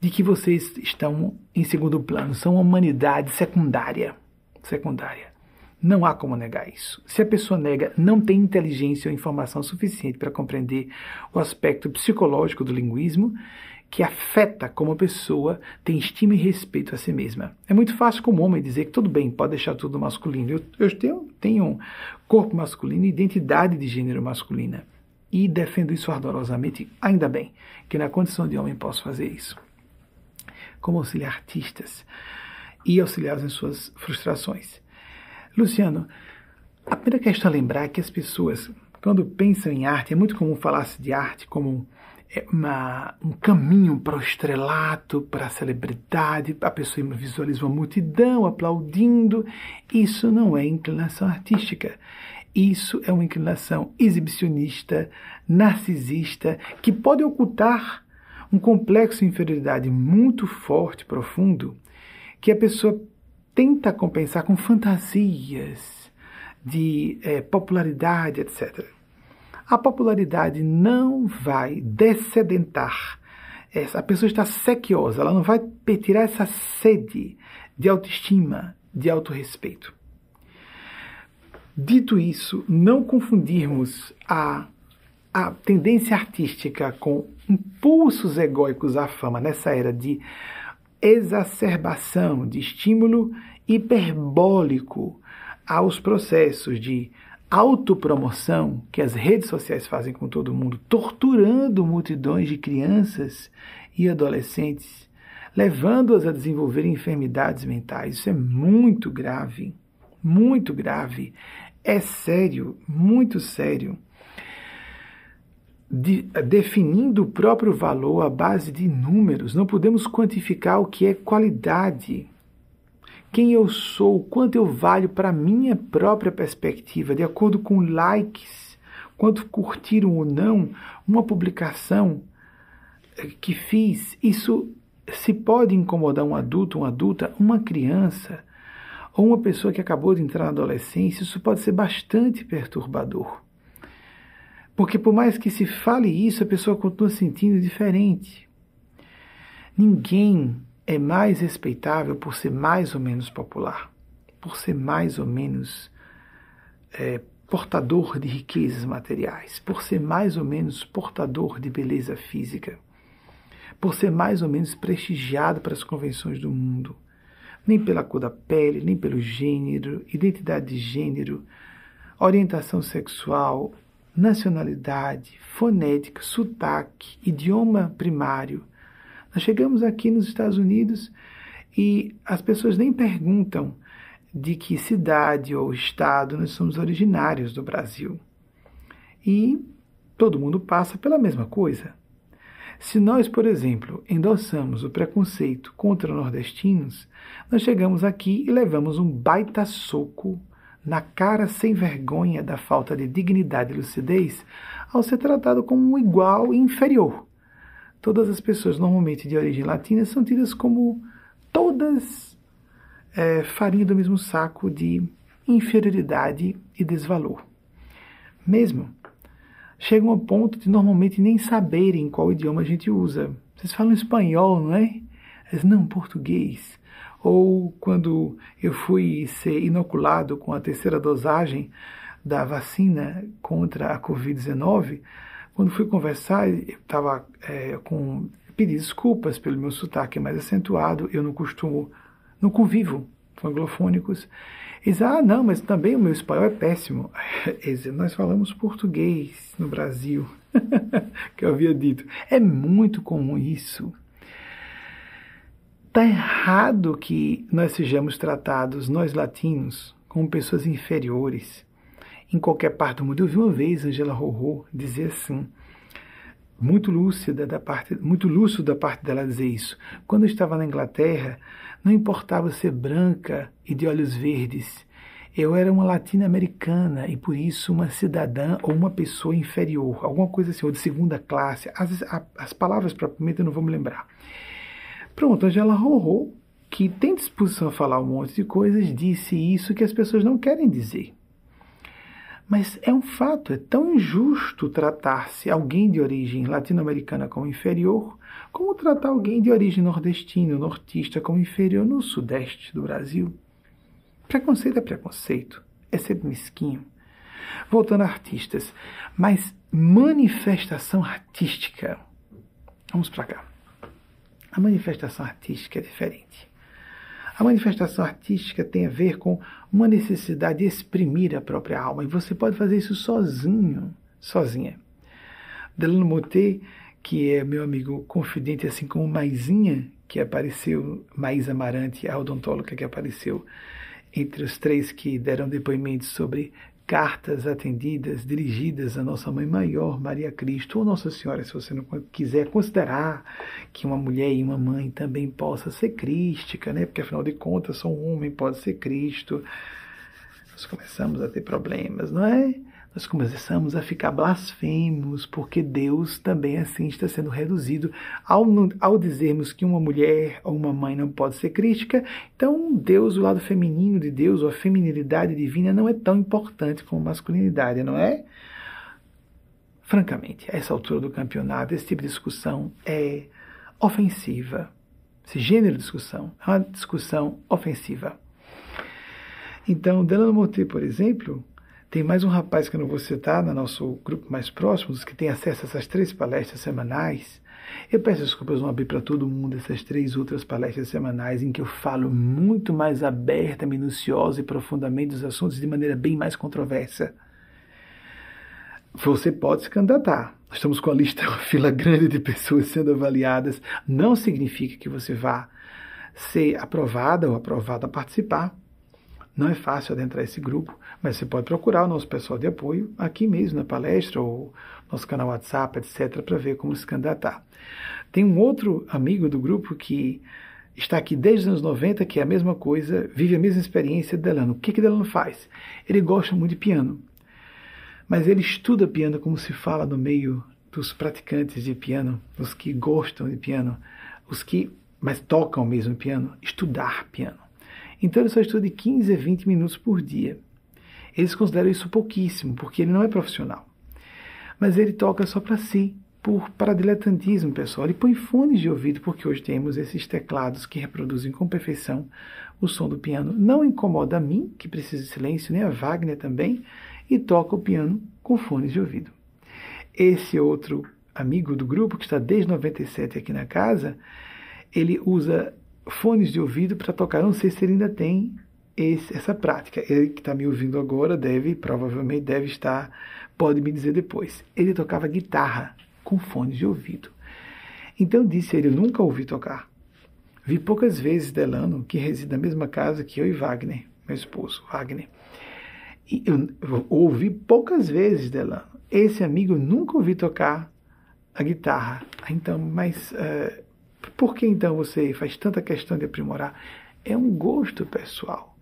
de que vocês estão em segundo plano, são uma humanidade secundária. Secundária. Não há como negar isso. Se a pessoa nega, não tem inteligência ou informação suficiente para compreender o aspecto psicológico do linguismo que afeta como a pessoa tem estima e respeito a si mesma. É muito fácil como homem dizer que tudo bem, pode deixar tudo masculino. Eu, eu tenho, tenho corpo masculino e identidade de gênero masculina. E defendo isso ardorosamente, ainda bem que na condição de homem posso fazer isso. Como auxiliar artistas e auxiliá-los em suas frustrações. Luciano, a primeira questão a lembrar é que as pessoas, quando pensam em arte, é muito comum falar-se de arte como é uma, um caminho para o estrelato, para a celebridade, a pessoa visualiza uma multidão aplaudindo. Isso não é inclinação artística. Isso é uma inclinação exibicionista, narcisista, que pode ocultar um complexo de inferioridade muito forte, profundo, que a pessoa tenta compensar com fantasias de é, popularidade, etc a popularidade não vai descedentar. A pessoa está sequiosa, ela não vai tirar essa sede de autoestima, de autorrespeito. Dito isso, não confundirmos a, a tendência artística com impulsos egóicos à fama nessa era de exacerbação, de estímulo hiperbólico aos processos de autopromoção que as redes sociais fazem com todo mundo, torturando multidões de crianças e adolescentes, levando-as a desenvolver enfermidades mentais. Isso é muito grave, muito grave. É sério, muito sério. De, definindo o próprio valor à base de números, não podemos quantificar o que é qualidade quem eu sou, quanto eu valho para minha própria perspectiva, de acordo com likes, quanto curtiram ou não uma publicação eh, que fiz. Isso se pode incomodar um adulto, uma adulta, uma criança ou uma pessoa que acabou de entrar na adolescência, isso pode ser bastante perturbador. Porque por mais que se fale isso, a pessoa continua sentindo diferente. Ninguém é mais respeitável por ser mais ou menos popular, por ser mais ou menos é, portador de riquezas materiais, por ser mais ou menos portador de beleza física, por ser mais ou menos prestigiado para as convenções do mundo, nem pela cor da pele, nem pelo gênero, identidade de gênero, orientação sexual, nacionalidade, fonética, sotaque, idioma primário. Nós chegamos aqui nos Estados Unidos e as pessoas nem perguntam de que cidade ou estado nós somos originários do Brasil. E todo mundo passa pela mesma coisa. Se nós, por exemplo, endossamos o preconceito contra nordestinos, nós chegamos aqui e levamos um baita soco na cara sem vergonha da falta de dignidade e lucidez ao ser tratado como um igual e inferior. Todas as pessoas normalmente de origem latina são tidas como todas é, farinha do mesmo saco de inferioridade e desvalor. Mesmo chegam ao ponto de normalmente nem saberem qual idioma a gente usa. Vocês falam espanhol, não é? Eles, não, português. Ou quando eu fui ser inoculado com a terceira dosagem da vacina contra a Covid-19, quando fui conversar, eu estava é, com. pedi desculpas pelo meu sotaque mais acentuado, eu não costumo, não convivo com anglofônicos. Eles, ah, não, mas também o meu espanhol é péssimo. Eles, nós falamos português no Brasil, que eu havia dito. É muito comum isso. Está errado que nós sejamos tratados, nós latinos, como pessoas inferiores. Em qualquer parte do mundo. Eu vi uma vez Angela Rorô dizer assim, muito lúcida da parte, muito lúcido da parte dela dizer isso. Quando eu estava na Inglaterra, não importava ser branca e de olhos verdes. Eu era uma latino-americana e por isso uma cidadã ou uma pessoa inferior, alguma coisa assim, ou de segunda classe. As, as palavras propriamente eu não vou me lembrar. Pronto, Angela Rorô, que tem disposição a falar um monte de coisas, disse isso que as pessoas não querem dizer. Mas é um fato, é tão injusto tratar-se alguém de origem latino-americana como inferior, como tratar alguém de origem nordestina, nortista como inferior no sudeste do Brasil. Preconceito é preconceito, é ser mesquinho. Voltando a artistas, mas manifestação artística. Vamos para cá. A manifestação artística é diferente. A manifestação artística tem a ver com uma necessidade de exprimir a própria alma, e você pode fazer isso sozinho, sozinha. Delano Moté, que é meu amigo confidente, assim como Maisinha, que apareceu, Mais Amarante, a odontóloga que apareceu entre os três que deram depoimentos sobre cartas atendidas dirigidas à Nossa Mãe Maior, Maria Cristo, ou Nossa Senhora, se você não quiser considerar que uma mulher e uma mãe também possa ser crística, né? porque afinal de contas só um homem pode ser Cristo. Nós começamos a ter problemas, não é? Nós começamos a ficar blasfemos, porque Deus também assim está sendo reduzido. Ao, ao dizermos que uma mulher ou uma mãe não pode ser crítica, então Deus, o lado feminino de Deus, ou a feminilidade divina, não é tão importante como masculinidade, não é? Francamente, a essa altura do campeonato, esse tipo de discussão é ofensiva. Esse gênero de discussão é uma discussão ofensiva. Então, Delano Monte, por exemplo, tem mais um rapaz que eu não vou citar no nosso grupo mais próximo, dos que tem acesso a essas três palestras semanais. Eu peço desculpas, não abrir para todo mundo essas três outras palestras semanais em que eu falo muito mais aberta, minuciosa e profundamente dos assuntos de maneira bem mais controversa. Você pode se candidatar. Estamos com a lista, uma fila grande de pessoas sendo avaliadas. Não significa que você vá ser aprovada ou aprovado a participar. Não é fácil adentrar esse grupo, mas você pode procurar o nosso pessoal de apoio aqui mesmo na palestra ou nosso canal WhatsApp, etc., para ver como se candidatar. Tem um outro amigo do grupo que está aqui desde os anos 90, que é a mesma coisa, vive a mesma experiência de Delano. O que, que Delano faz? Ele gosta muito de piano, mas ele estuda piano como se fala no meio dos praticantes de piano, os que gostam de piano, os que mas tocam mesmo piano, estudar piano. Então ele só estuda de 15 a 20 minutos por dia. Eles consideram isso pouquíssimo, porque ele não é profissional. Mas ele toca só para si, por para diletantismo, pessoal. Ele põe fones de ouvido, porque hoje temos esses teclados que reproduzem com perfeição o som do piano. Não incomoda a mim, que preciso de silêncio, nem a Wagner também, e toca o piano com fones de ouvido. Esse outro amigo do grupo, que está desde 97 aqui na casa, ele usa fones de ouvido para tocar. Não sei se ele ainda tem esse, essa prática. Ele que está me ouvindo agora deve, provavelmente deve estar, pode me dizer depois. Ele tocava guitarra com fones de ouvido. Então disse ele, eu nunca ouvi tocar. Vi poucas vezes Delano, que reside na mesma casa que eu e Wagner, meu esposo, Wagner. E eu, eu ouvi poucas vezes Delano. Esse amigo eu nunca ouvi tocar a guitarra. Então, mas uh, por que então você faz tanta questão de aprimorar? É um gosto pessoal.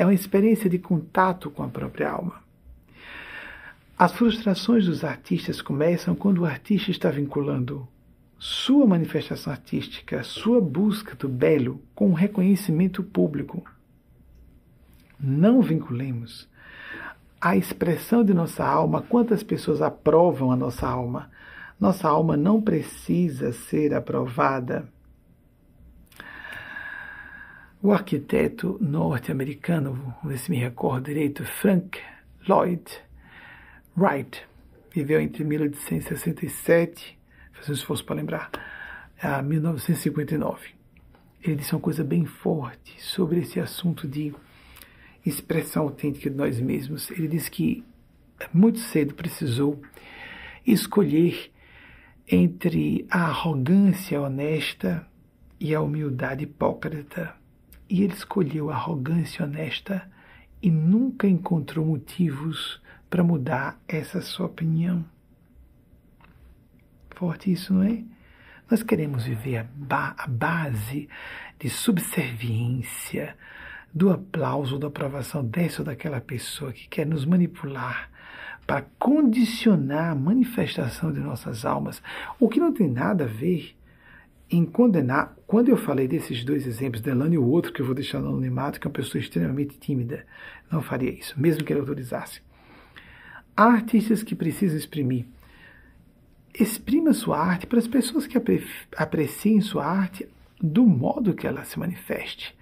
É uma experiência de contato com a própria alma. As frustrações dos artistas começam quando o artista está vinculando sua manifestação artística, sua busca do belo com o reconhecimento público. Não vinculemos a expressão de nossa alma, quantas pessoas aprovam a nossa alma. Nossa alma não precisa ser aprovada. O arquiteto norte-americano, se me recordo direito, Frank Lloyd Wright, viveu entre 1867 fazer um esforço para lembrar, a 1959. Ele disse uma coisa bem forte sobre esse assunto de expressão autêntica de nós mesmos. Ele disse que muito cedo precisou escolher entre a arrogância honesta e a humildade hipócrita. E ele escolheu a arrogância honesta e nunca encontrou motivos para mudar essa sua opinião forte isso, não é? Nós queremos viver a, ba a base de subserviência, do aplauso, da aprovação dessa ou daquela pessoa que quer nos manipular para condicionar a manifestação de nossas almas, o que não tem nada a ver em condenar. Quando eu falei desses dois exemplos, Delano e o outro, que eu vou deixar no anonimato, que é uma pessoa extremamente tímida, não faria isso, mesmo que ele autorizasse. Há artistas que precisam exprimir exprima sua arte para as pessoas que apre apreciem sua arte do modo que ela se manifeste.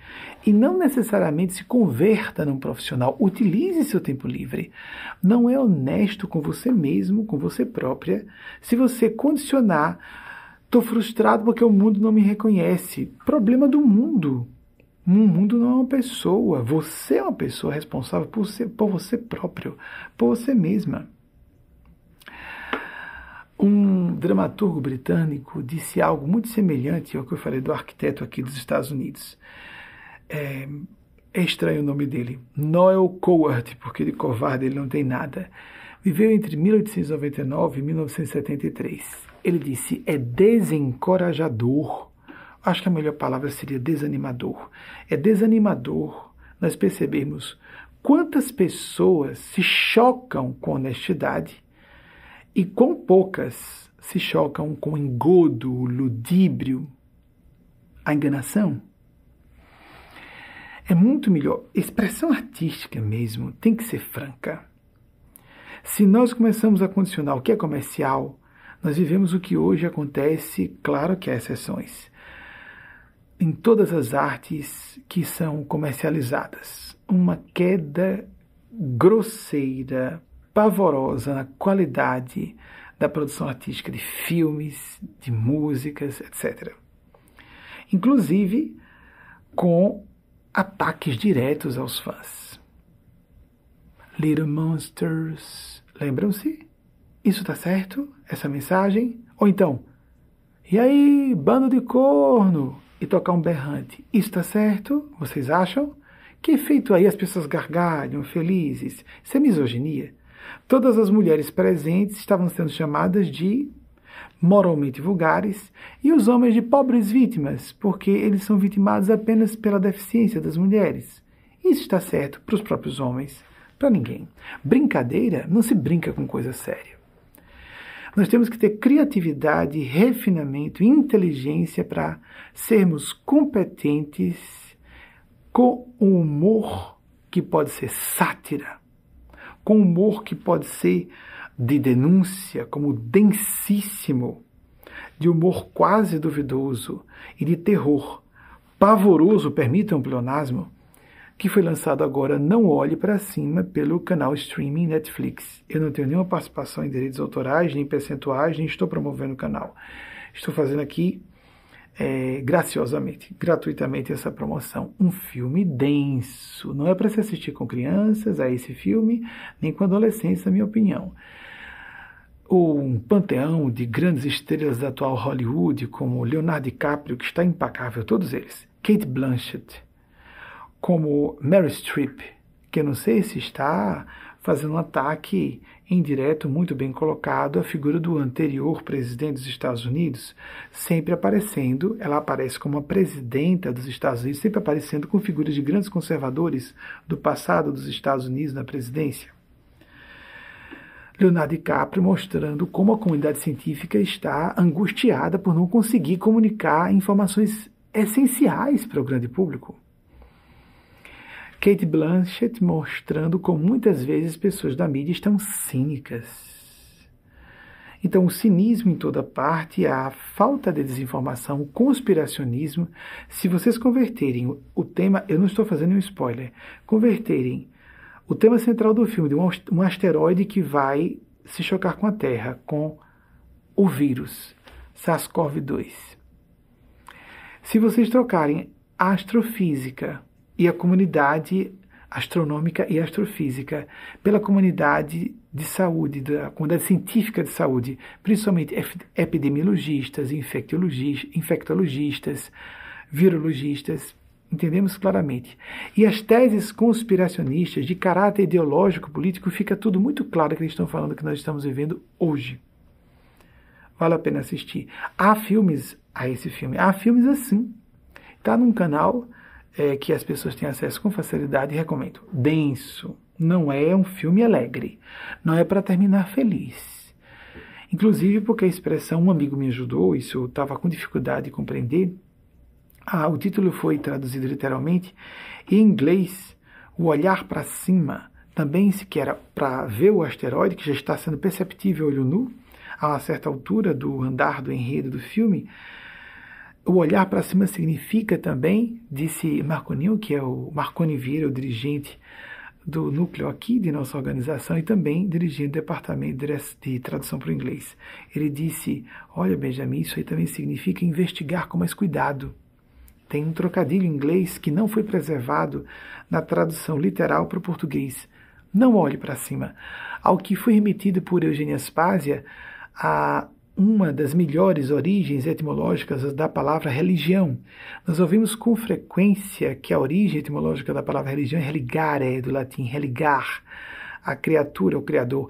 E não necessariamente se converta num profissional. Utilize seu tempo livre. Não é honesto com você mesmo, com você própria, se você condicionar. Estou frustrado porque o mundo não me reconhece. Problema do mundo. O mundo não é uma pessoa. Você é uma pessoa responsável por, ser, por você próprio, por você mesma. Um dramaturgo britânico disse algo muito semelhante ao que eu falei do arquiteto aqui dos Estados Unidos. É, é estranho o nome dele, Noel Coward, porque de covarde ele não tem nada. Viveu entre 1899 e 1973. Ele disse: é desencorajador. Acho que a melhor palavra seria desanimador. É desanimador nós percebermos quantas pessoas se chocam com honestidade e quão poucas se chocam com engodo, ludíbrio, a enganação? É muito melhor. Expressão artística mesmo tem que ser franca. Se nós começamos a condicionar o que é comercial, nós vivemos o que hoje acontece, claro que há exceções, em todas as artes que são comercializadas. Uma queda grosseira, pavorosa na qualidade da produção artística de filmes, de músicas, etc. Inclusive com ataques diretos aos fãs. Little Monsters, lembram-se? Isso tá certo? Essa mensagem? Ou então, e aí, bando de corno, e tocar um berrante. Isso tá certo? Vocês acham? Que efeito aí as pessoas gargalham, felizes? Isso é misoginia? Todas as mulheres presentes estavam sendo chamadas de moralmente vulgares e os homens de pobres vítimas, porque eles são vitimados apenas pela deficiência das mulheres. Isso está certo para os próprios homens, para ninguém. Brincadeira não se brinca com coisa séria. Nós temos que ter criatividade, refinamento, inteligência para sermos competentes com um humor que pode ser sátira, com humor que pode ser de denúncia, como densíssimo, de humor quase duvidoso e de terror pavoroso, permitam um pleonasmo, que foi lançado agora Não Olhe para Cima pelo canal streaming Netflix. Eu não tenho nenhuma participação em direitos autorais, nem percentuais, nem estou promovendo o canal. Estou fazendo aqui é, graciosamente, gratuitamente essa promoção. Um filme denso. Não é para se assistir com crianças a esse filme, nem com adolescentes, na minha opinião. Um panteão de grandes estrelas da atual Hollywood, como Leonardo DiCaprio, que está impacável, todos eles. Kate Blanchett, como Mary Streep, que eu não sei se está fazendo um ataque indireto muito bem colocado à figura do anterior presidente dos Estados Unidos, sempre aparecendo, ela aparece como a presidenta dos Estados Unidos, sempre aparecendo com figuras de grandes conservadores do passado dos Estados Unidos na presidência. Leonardo DiCaprio mostrando como a comunidade científica está angustiada por não conseguir comunicar informações essenciais para o grande público. Kate Blanchett mostrando como muitas vezes pessoas da mídia estão cínicas. Então, o cinismo em toda parte, a falta de desinformação, o conspiracionismo, se vocês converterem o tema, eu não estou fazendo um spoiler, converterem o tema central do filme de um asteroide que vai se chocar com a Terra, com o vírus SARS-CoV-2. Se vocês trocarem astrofísica e a comunidade astronômica e astrofísica, pela comunidade de saúde, da comunidade científica de saúde, principalmente epidemiologistas, infectologistas, virologistas, entendemos claramente. E as teses conspiracionistas de caráter ideológico político fica tudo muito claro que eles estão falando que nós estamos vivendo hoje. Vale a pena assistir. Há filmes a esse filme, há filmes assim. Está num canal é, que as pessoas têm acesso com facilidade, recomendo. Denso. Não é um filme alegre. Não é para terminar feliz. Inclusive porque a expressão um amigo me ajudou, isso eu estava com dificuldade de compreender. Ah, o título foi traduzido literalmente. Em inglês, o olhar para cima também se quer para ver o asteroide, que já está sendo perceptível olho nu, a uma certa altura do andar do enredo do filme, o olhar para cima significa também, disse Marconinho, que é o Marconi Vieira, o dirigente do núcleo aqui de nossa organização e também dirigente do departamento de tradução para o inglês. Ele disse: Olha, Benjamin, isso aí também significa investigar com mais cuidado. Tem um trocadilho em inglês que não foi preservado na tradução literal para o português. Não olhe para cima. Ao que foi remetido por Eugênia Spásia, a uma das melhores origens etimológicas da palavra religião. Nós ouvimos com frequência que a origem etimológica da palavra religião é religare, do latim religar, a criatura, o criador.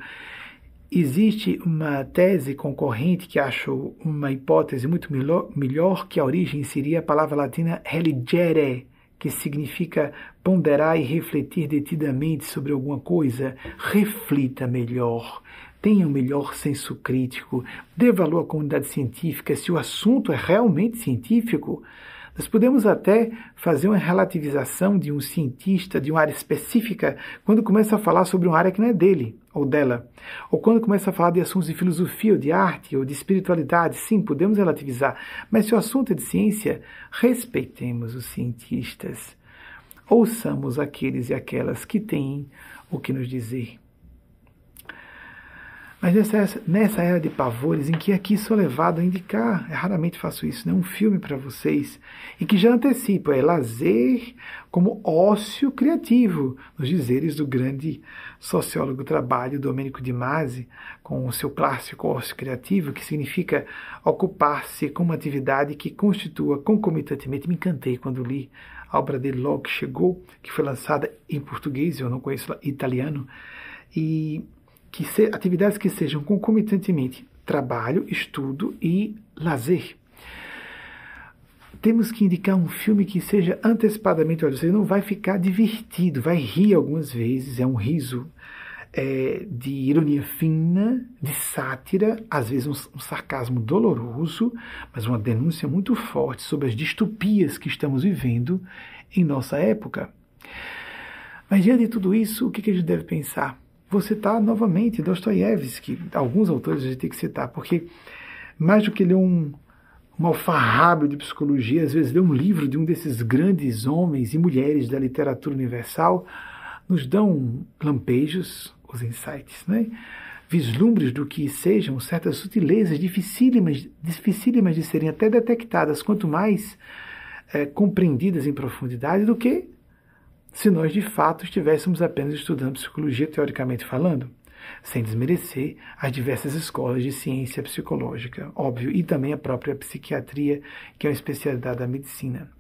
Existe uma tese concorrente que acho uma hipótese muito melhor, melhor que a origem seria a palavra latina religere, que significa ponderar e refletir detidamente sobre alguma coisa. Reflita melhor tenha o um melhor senso crítico, dê valor à comunidade científica se o assunto é realmente científico. Nós podemos até fazer uma relativização de um cientista de uma área específica quando começa a falar sobre uma área que não é dele ou dela. Ou quando começa a falar de assuntos de filosofia ou de arte ou de espiritualidade. Sim, podemos relativizar. Mas se o assunto é de ciência, respeitemos os cientistas. Ouçamos aqueles e aquelas que têm o que nos dizer. Mas nessa, nessa era de pavores, em que aqui sou levado a indicar, raramente faço isso, né, um filme para vocês, e que já antecipa, é lazer como ócio criativo, nos dizeres do grande sociólogo trabalho Domênico de Masi, com o seu clássico ócio criativo, que significa ocupar-se com uma atividade que constitua concomitantemente. Me encantei quando li a obra dele logo que chegou, que foi lançada em português, eu não conheço italiano, e que se, atividades que sejam concomitantemente trabalho, estudo e lazer. Temos que indicar um filme que seja antecipadamente, olha, você não vai ficar divertido, vai rir algumas vezes, é um riso é, de ironia fina, de sátira, às vezes um, um, sarcasmo doloroso, mas uma denúncia muito forte sobre as distopias que estamos vivendo em nossa época. Mas diante de tudo isso, o que, que a gente deve pensar? Vou citar novamente Dostoiévski, alguns autores a gente tem que citar, porque mais do que ler um, um alfarrábio de psicologia, às vezes ler um livro de um desses grandes homens e mulheres da literatura universal, nos dão lampejos, os insights, né? vislumbres do que sejam certas sutilezas dificílimas, dificílimas de serem até detectadas, quanto mais é, compreendidas em profundidade, do que se nós de fato estivéssemos apenas estudando psicologia teoricamente falando, sem desmerecer as diversas escolas de ciência psicológica, óbvio, e também a própria psiquiatria, que é uma especialidade da medicina.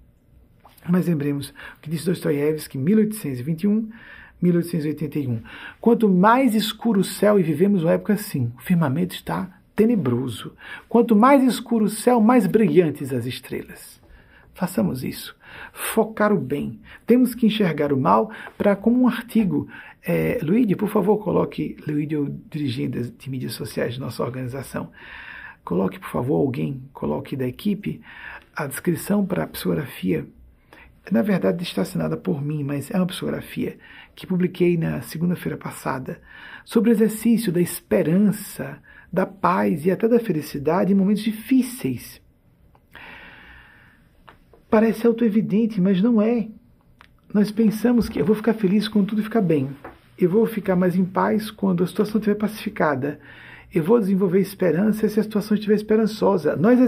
Mas lembremos o que disse Dostoiévski, 1821, 1881. Quanto mais escuro o céu, e vivemos uma época assim, o firmamento está tenebroso. Quanto mais escuro o céu, mais brilhantes as estrelas. Façamos isso. Focar o bem. Temos que enxergar o mal para, como um artigo. É, Luíde, por favor, coloque. Luíde, eu dirigindo de mídias sociais de nossa organização. Coloque, por favor, alguém, coloque da equipe a descrição para a psicografia na verdade está assinada por mim, mas é uma psicografia que publiquei na segunda-feira passada, sobre o exercício da esperança, da paz e até da felicidade em momentos difíceis. Parece autoevidente, mas não é. Nós pensamos que eu vou ficar feliz quando tudo ficar bem. Eu vou ficar mais em paz quando a situação estiver pacificada eu vou desenvolver esperança se a situação estiver esperançosa. Nós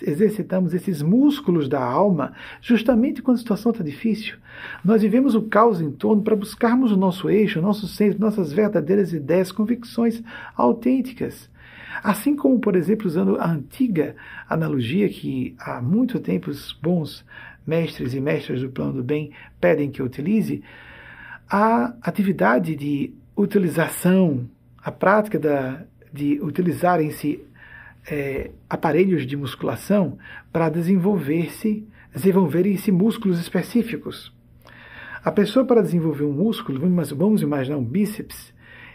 exercitamos esses músculos da alma justamente quando a situação está difícil. Nós vivemos o caos em torno para buscarmos o nosso eixo, o nosso centro, nossas verdadeiras ideias, convicções autênticas. Assim como, por exemplo, usando a antiga analogia que há muito tempo os bons mestres e mestras do plano do bem pedem que eu utilize, a atividade de utilização, a prática da de utilizarem-se é, aparelhos de musculação para desenvolver-se, desenvolverem-se músculos específicos. A pessoa, para desenvolver um músculo, vamos imaginar um bíceps,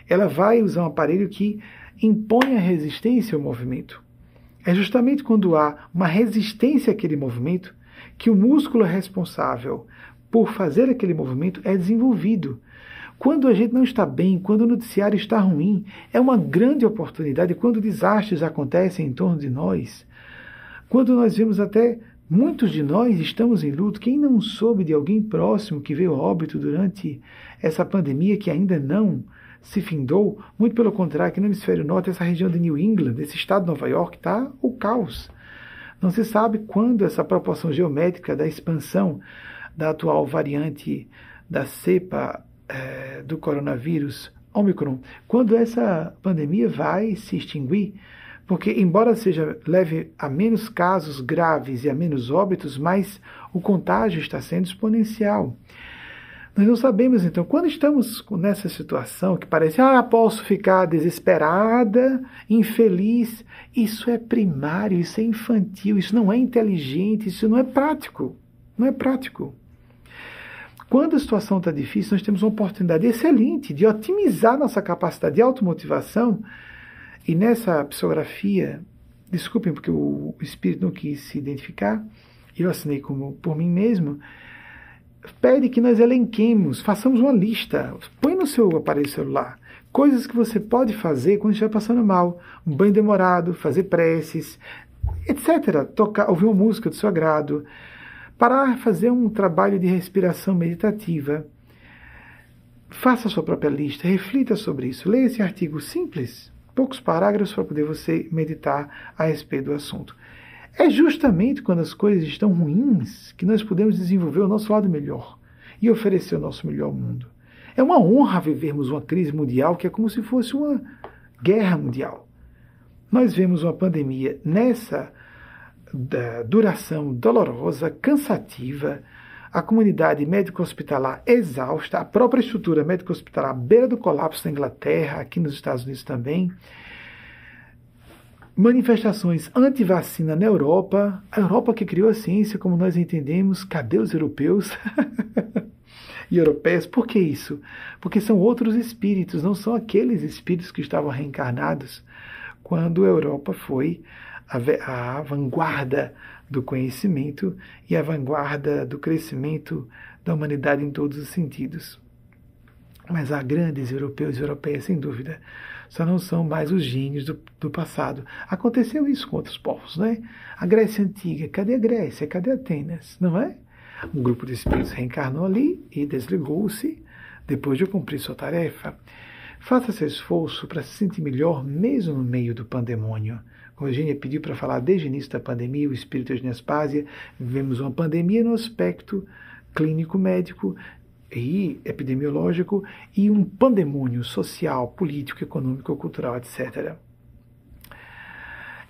ela vai usar um aparelho que impõe a resistência ao movimento. É justamente quando há uma resistência àquele movimento que o músculo responsável por fazer aquele movimento é desenvolvido. Quando a gente não está bem, quando o noticiário está ruim, é uma grande oportunidade. Quando desastres acontecem em torno de nós, quando nós vemos até muitos de nós estamos em luto, quem não soube de alguém próximo que veio óbito durante essa pandemia que ainda não se findou, muito pelo contrário, aqui no hemisfério norte, essa região de New England, esse estado de Nova York, está o caos. Não se sabe quando essa proporção geométrica da expansão da atual variante da cepa é, do coronavírus, Omicron, quando essa pandemia vai se extinguir, porque embora seja leve a menos casos graves e a menos óbitos, mas o contágio está sendo exponencial. Nós não sabemos, então, quando estamos nessa situação que parece, ah, posso ficar desesperada, infeliz, isso é primário, isso é infantil, isso não é inteligente, isso não é prático. Não é prático. Quando a situação está difícil, nós temos uma oportunidade excelente de otimizar nossa capacidade de automotivação. E nessa psicografia, desculpem porque o espírito não quis se identificar, eu assinei como por mim mesmo, pede que nós elenquemos, façamos uma lista. Põe no seu aparelho celular coisas que você pode fazer quando estiver passando mal. Um banho demorado, fazer preces, etc. Tocar, ouvir uma música do seu agrado, para fazer um trabalho de respiração meditativa. Faça a sua própria lista, reflita sobre isso. Leia esse artigo simples, poucos parágrafos para poder você meditar a respeito do assunto. É justamente quando as coisas estão ruins que nós podemos desenvolver o nosso lado melhor e oferecer o nosso melhor ao mundo. É uma honra vivermos uma crise mundial que é como se fosse uma guerra mundial. Nós vemos uma pandemia nessa duração dolorosa, cansativa, a comunidade médico-hospitalar exausta, a própria estrutura médico-hospitalar à beira do colapso na Inglaterra, aqui nos Estados Unidos também, manifestações anti-vacina na Europa, a Europa que criou a ciência como nós entendemos, cadê os europeus? e europeias, por que isso? Porque são outros espíritos, não são aqueles espíritos que estavam reencarnados quando a Europa foi a, a vanguarda do conhecimento e a vanguarda do crescimento da humanidade em todos os sentidos. Mas há grandes europeus e europeias, sem dúvida, só não são mais os gênios do, do, passado. Aconteceu isso com outros povos, não é? A Grécia Antiga, cadê a Grécia? Cadê Atenas? Não é? Um grupo de espíritos reencarnou ali e desligou-se depois de cumprir sua tarefa. Faça esse esforço para se sentir melhor mesmo no meio do pandemônio. Como Eugênia pediu para falar desde o início da pandemia, o espírito Eugênia Aspásia, vivemos uma pandemia no aspecto clínico médico e epidemiológico e um pandemônio social, político, econômico, cultural, etc.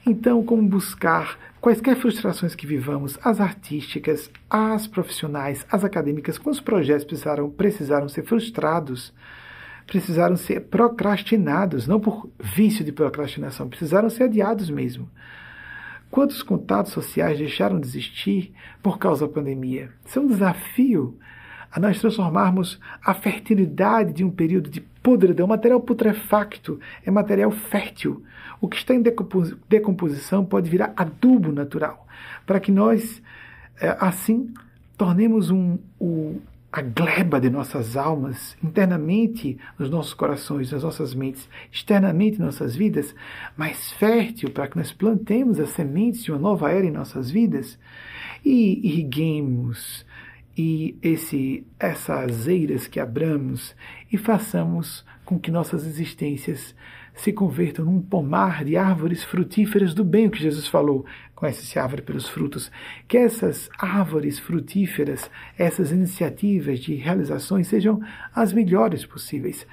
Então, como buscar quaisquer frustrações que vivamos, as artísticas, as profissionais, as acadêmicas, quantos projetos precisaram, precisaram ser frustrados, precisaram ser procrastinados, não por vício de procrastinação, precisaram ser adiados mesmo. Quantos contatos sociais deixaram de existir por causa da pandemia? Isso é um desafio a nós transformarmos a fertilidade de um período de podridão, material putrefacto é material fértil. O que está em decomposição pode virar adubo natural, para que nós, é, assim, tornemos um, o, a gleba de nossas almas, internamente nos nossos corações, nas nossas mentes, externamente em nossas vidas, mais fértil para que nós plantemos as sementes de uma nova era em nossas vidas e irriguemos e esse, essas eiras que abramos e façamos com que nossas existências se convertam num pomar de árvores frutíferas do bem, o que Jesus falou, conhece-se árvore pelos frutos, que essas árvores frutíferas, essas iniciativas de realizações sejam as melhores possíveis.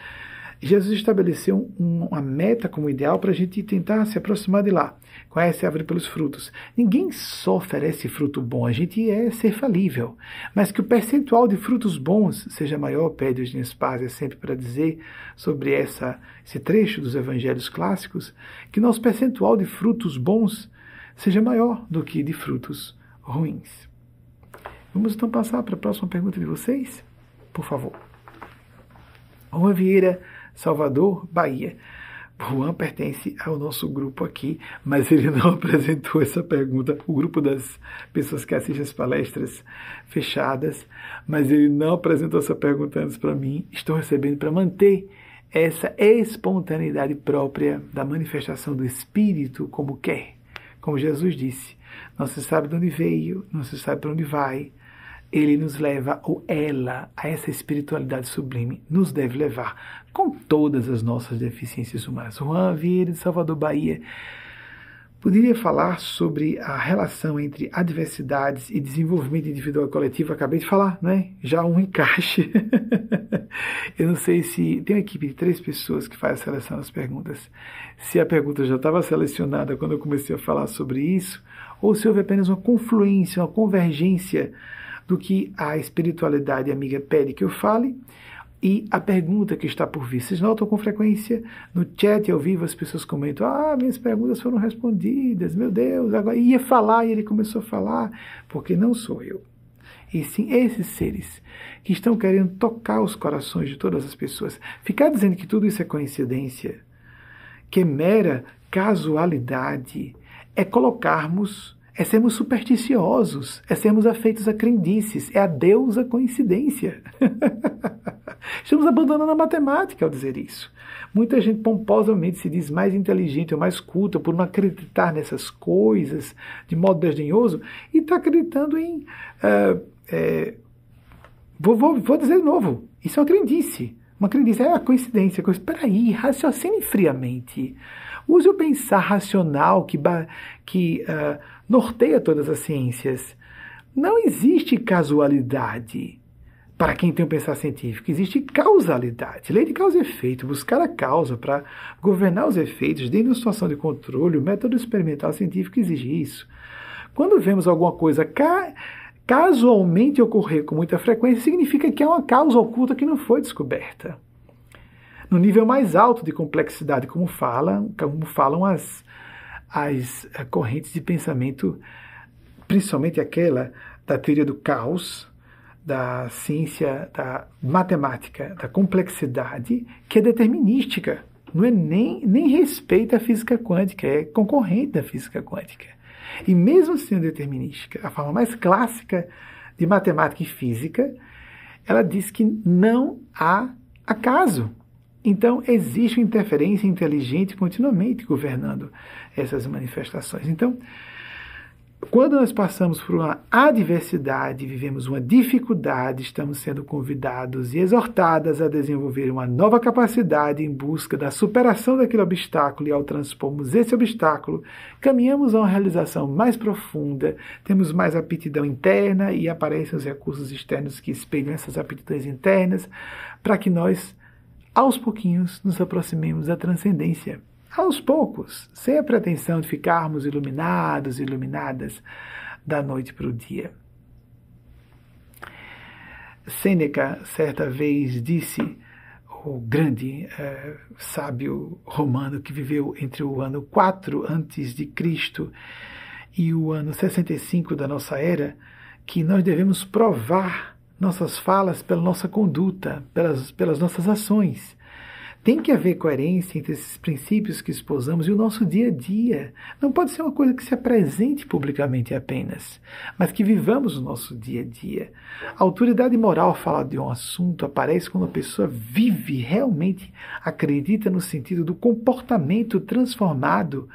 Jesus estabeleceu uma meta como ideal para a gente tentar se aproximar de lá. Conhece a árvore pelos frutos. Ninguém só oferece fruto bom, a gente é ser falível. Mas que o percentual de frutos bons seja maior, pede os Nespásia sempre para dizer sobre essa, esse trecho dos evangelhos clássicos, que nosso percentual de frutos bons seja maior do que de frutos ruins. Vamos então passar para a próxima pergunta de vocês? Por favor. Juan Vieira Salvador, Bahia. Juan pertence ao nosso grupo aqui, mas ele não apresentou essa pergunta. O grupo das pessoas que assistem as palestras fechadas, mas ele não apresentou essa pergunta antes para mim. Estou recebendo para manter essa espontaneidade própria da manifestação do Espírito como quer. Como Jesus disse, não se sabe de onde veio, não se sabe para onde vai, ele nos leva, ou ela, a essa espiritualidade sublime, nos deve levar com todas as nossas deficiências humanas. Juan Vieira, de Salvador, Bahia, poderia falar sobre a relação entre adversidades e desenvolvimento individual e coletivo. Acabei de falar, né? Já um encaixe. Eu não sei se tem uma equipe de três pessoas que faz a seleção das perguntas. Se a pergunta já estava selecionada quando eu comecei a falar sobre isso, ou se houve apenas uma confluência, uma convergência do que a espiritualidade amiga pede que eu fale e a pergunta que está por vir. Vocês notam com frequência no chat ao vivo as pessoas comentam: Ah, minhas perguntas foram respondidas, meu Deus, agora ia falar e ele começou a falar, porque não sou eu. E sim esses seres que estão querendo tocar os corações de todas as pessoas. Ficar dizendo que tudo isso é coincidência, que é mera casualidade, é colocarmos é sermos supersticiosos, é sermos afeitos a crendices, é a deusa coincidência. Estamos abandonando a matemática ao dizer isso. Muita gente pomposamente se diz mais inteligente ou mais culta por não acreditar nessas coisas de modo desdenhoso e está acreditando em. Uh, é, vou, vou, vou dizer de novo: isso é uma crendice. Uma crendice é a coincidência. Espera aí, raciocine friamente. Use o pensar racional que, que uh, norteia todas as ciências. Não existe casualidade para quem tem um pensar científico. Existe causalidade, lei de causa e efeito, buscar a causa para governar os efeitos dentro de uma situação de controle. O método experimental científico exige isso. Quando vemos alguma coisa ca casualmente ocorrer com muita frequência, significa que é uma causa oculta que não foi descoberta. No nível mais alto de complexidade, como falam, como falam as, as eh, correntes de pensamento, principalmente aquela da teoria do caos, da ciência da matemática, da complexidade, que é determinística. Não é nem, nem respeita a física quântica, é concorrente da física quântica. E mesmo sendo determinística, a forma mais clássica de matemática e física, ela diz que não há acaso. Então, existe uma interferência inteligente continuamente governando essas manifestações. Então, quando nós passamos por uma adversidade, vivemos uma dificuldade, estamos sendo convidados e exortadas a desenvolver uma nova capacidade em busca da superação daquele obstáculo e ao transpormos esse obstáculo, caminhamos a uma realização mais profunda, temos mais aptidão interna e aparecem os recursos externos que espelham essas aptidões internas, para que nós, aos pouquinhos, nos aproximemos da transcendência aos poucos, sem a pretensão de ficarmos iluminados, iluminadas da noite para o dia. Sêneca, certa vez, disse, o grande eh, sábio romano que viveu entre o ano 4 antes de Cristo e o ano 65 da nossa era, que nós devemos provar nossas falas pela nossa conduta, pelas, pelas nossas ações. Tem que haver coerência entre esses princípios que esposamos e o nosso dia a dia. Não pode ser uma coisa que se apresente publicamente apenas, mas que vivamos o nosso dia a dia. A autoridade moral fala de um assunto aparece quando a pessoa vive, realmente acredita no sentido do comportamento transformado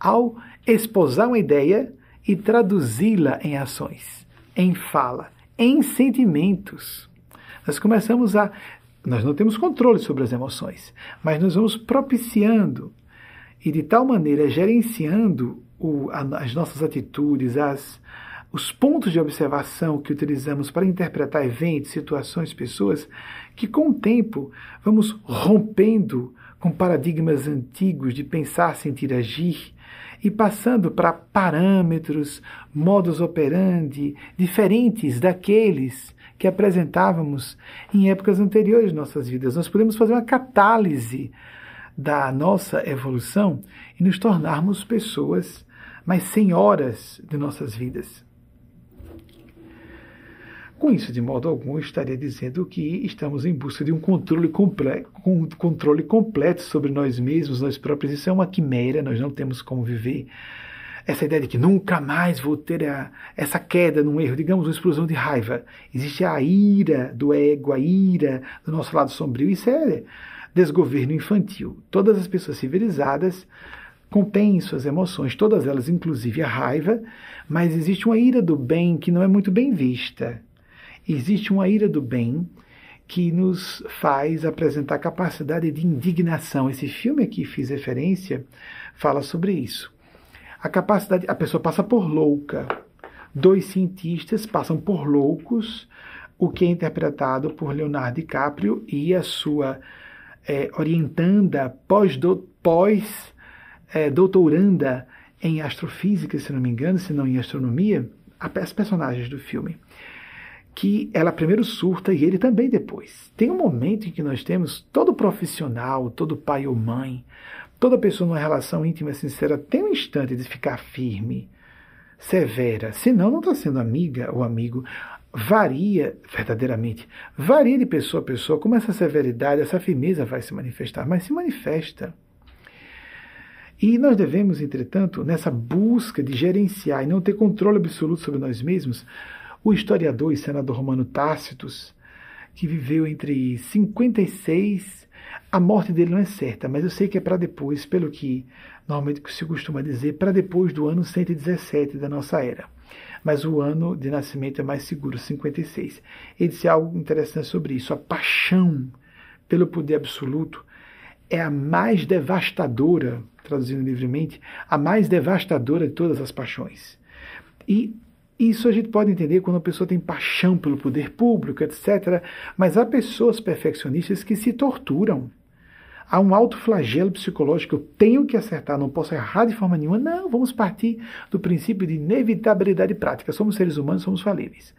ao esposar uma ideia e traduzi-la em ações, em fala, em sentimentos. Nós começamos a nós não temos controle sobre as emoções, mas nós vamos propiciando e de tal maneira gerenciando o, a, as nossas atitudes, as, os pontos de observação que utilizamos para interpretar eventos, situações, pessoas, que com o tempo vamos rompendo com paradigmas antigos de pensar, sentir, agir e passando para parâmetros, modus operandi diferentes daqueles que apresentávamos em épocas anteriores de nossas vidas. Nós podemos fazer uma catálise da nossa evolução e nos tornarmos pessoas mais senhoras de nossas vidas. Com isso, de modo algum, estaria dizendo que estamos em busca de um controle, comple um controle completo sobre nós mesmos, nós próprios. Isso é uma quimera, nós não temos como viver essa ideia de que nunca mais vou ter a, essa queda num erro, digamos, uma explosão de raiva. Existe a ira do ego, a ira do nosso lado sombrio. Isso é desgoverno infantil. Todas as pessoas civilizadas contêm suas emoções, todas elas, inclusive a raiva, mas existe uma ira do bem que não é muito bem vista. Existe uma ira do bem que nos faz apresentar capacidade de indignação. Esse filme aqui fiz referência fala sobre isso. A capacidade, a pessoa passa por louca. Dois cientistas passam por loucos, o que é interpretado por Leonardo DiCaprio e a sua é, orientanda pós-doutoranda pós, é, em astrofísica, se não me engano, se não em astronomia, as personagens do filme. Que ela primeiro surta e ele também depois. Tem um momento em que nós temos todo profissional, todo pai ou mãe, Toda pessoa numa relação íntima sincera tem um instante de ficar firme, severa. Senão, não está sendo amiga ou amigo. Varia, verdadeiramente, varia de pessoa a pessoa como essa severidade, essa firmeza vai se manifestar, mas se manifesta. E nós devemos, entretanto, nessa busca de gerenciar e não ter controle absoluto sobre nós mesmos, o historiador e senador romano Tácitos, que viveu entre 56 a morte dele não é certa, mas eu sei que é para depois, pelo que normalmente se costuma dizer, para depois do ano 117 da nossa era. Mas o ano de nascimento é mais seguro, 56. Ele disse algo interessante sobre isso. A paixão pelo poder absoluto é a mais devastadora, traduzindo livremente, a mais devastadora de todas as paixões. E isso a gente pode entender quando a pessoa tem paixão pelo poder público, etc. Mas há pessoas perfeccionistas que se torturam há um alto flagelo psicológico, eu tenho que acertar, não posso errar de forma nenhuma. Não, vamos partir do princípio de inevitabilidade prática. Somos seres humanos, somos falíveis.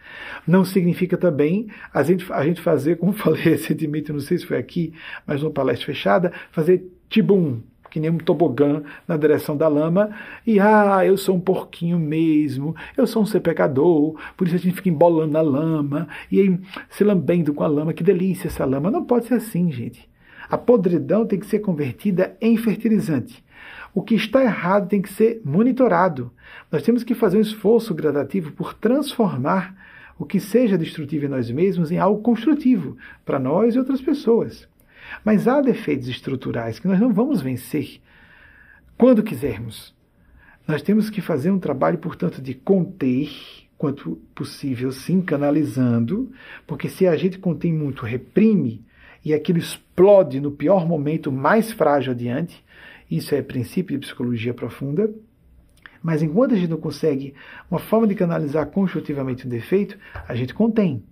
Não significa também a gente, a gente fazer, como falei recentemente, não sei se foi aqui, mas numa palestra fechada, fazer tibum, que nem um tobogã na direção da lama, e ah, eu sou um porquinho mesmo, eu sou um ser pecador, por isso a gente fica embolando na lama, e aí se lambendo com a lama, que delícia essa lama. Não pode ser assim, gente. A podridão tem que ser convertida em fertilizante. O que está errado tem que ser monitorado. Nós temos que fazer um esforço gradativo por transformar o que seja destrutivo em nós mesmos em algo construtivo para nós e outras pessoas. Mas há defeitos estruturais que nós não vamos vencer quando quisermos. Nós temos que fazer um trabalho, portanto, de conter, quanto possível, sim, canalizando, porque se a gente contém muito, reprime, e aquilo explode no pior momento, mais frágil adiante, isso é princípio de psicologia profunda. Mas enquanto a gente não consegue uma forma de canalizar construtivamente o defeito, a gente contém.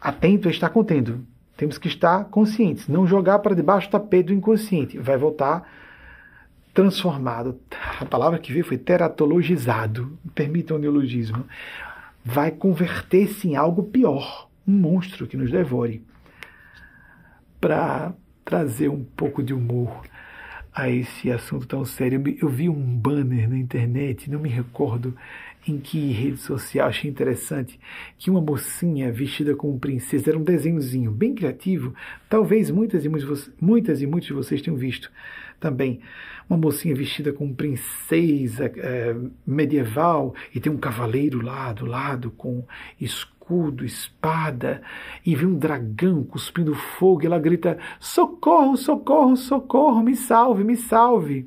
Atento a estar contendo. Temos que estar conscientes, não jogar para debaixo do tapete do inconsciente. Vai voltar transformado. A palavra que veio foi teratologizado. Permitam o neologismo. Vai converter-se em algo pior, um monstro que nos devore. Para trazer um pouco de humor a esse assunto tão sério, eu vi um banner na internet, não me recordo em que rede social, achei interessante, que uma mocinha vestida como princesa, era um desenhozinho bem criativo, talvez muitas e muitos, muitas e muitos de vocês tenham visto também. Uma mocinha vestida como princesa é, medieval e tem um cavaleiro lá do lado com escudo, espada, e vê um dragão cuspindo fogo, e ela grita: socorro, socorro, socorro, me salve, me salve.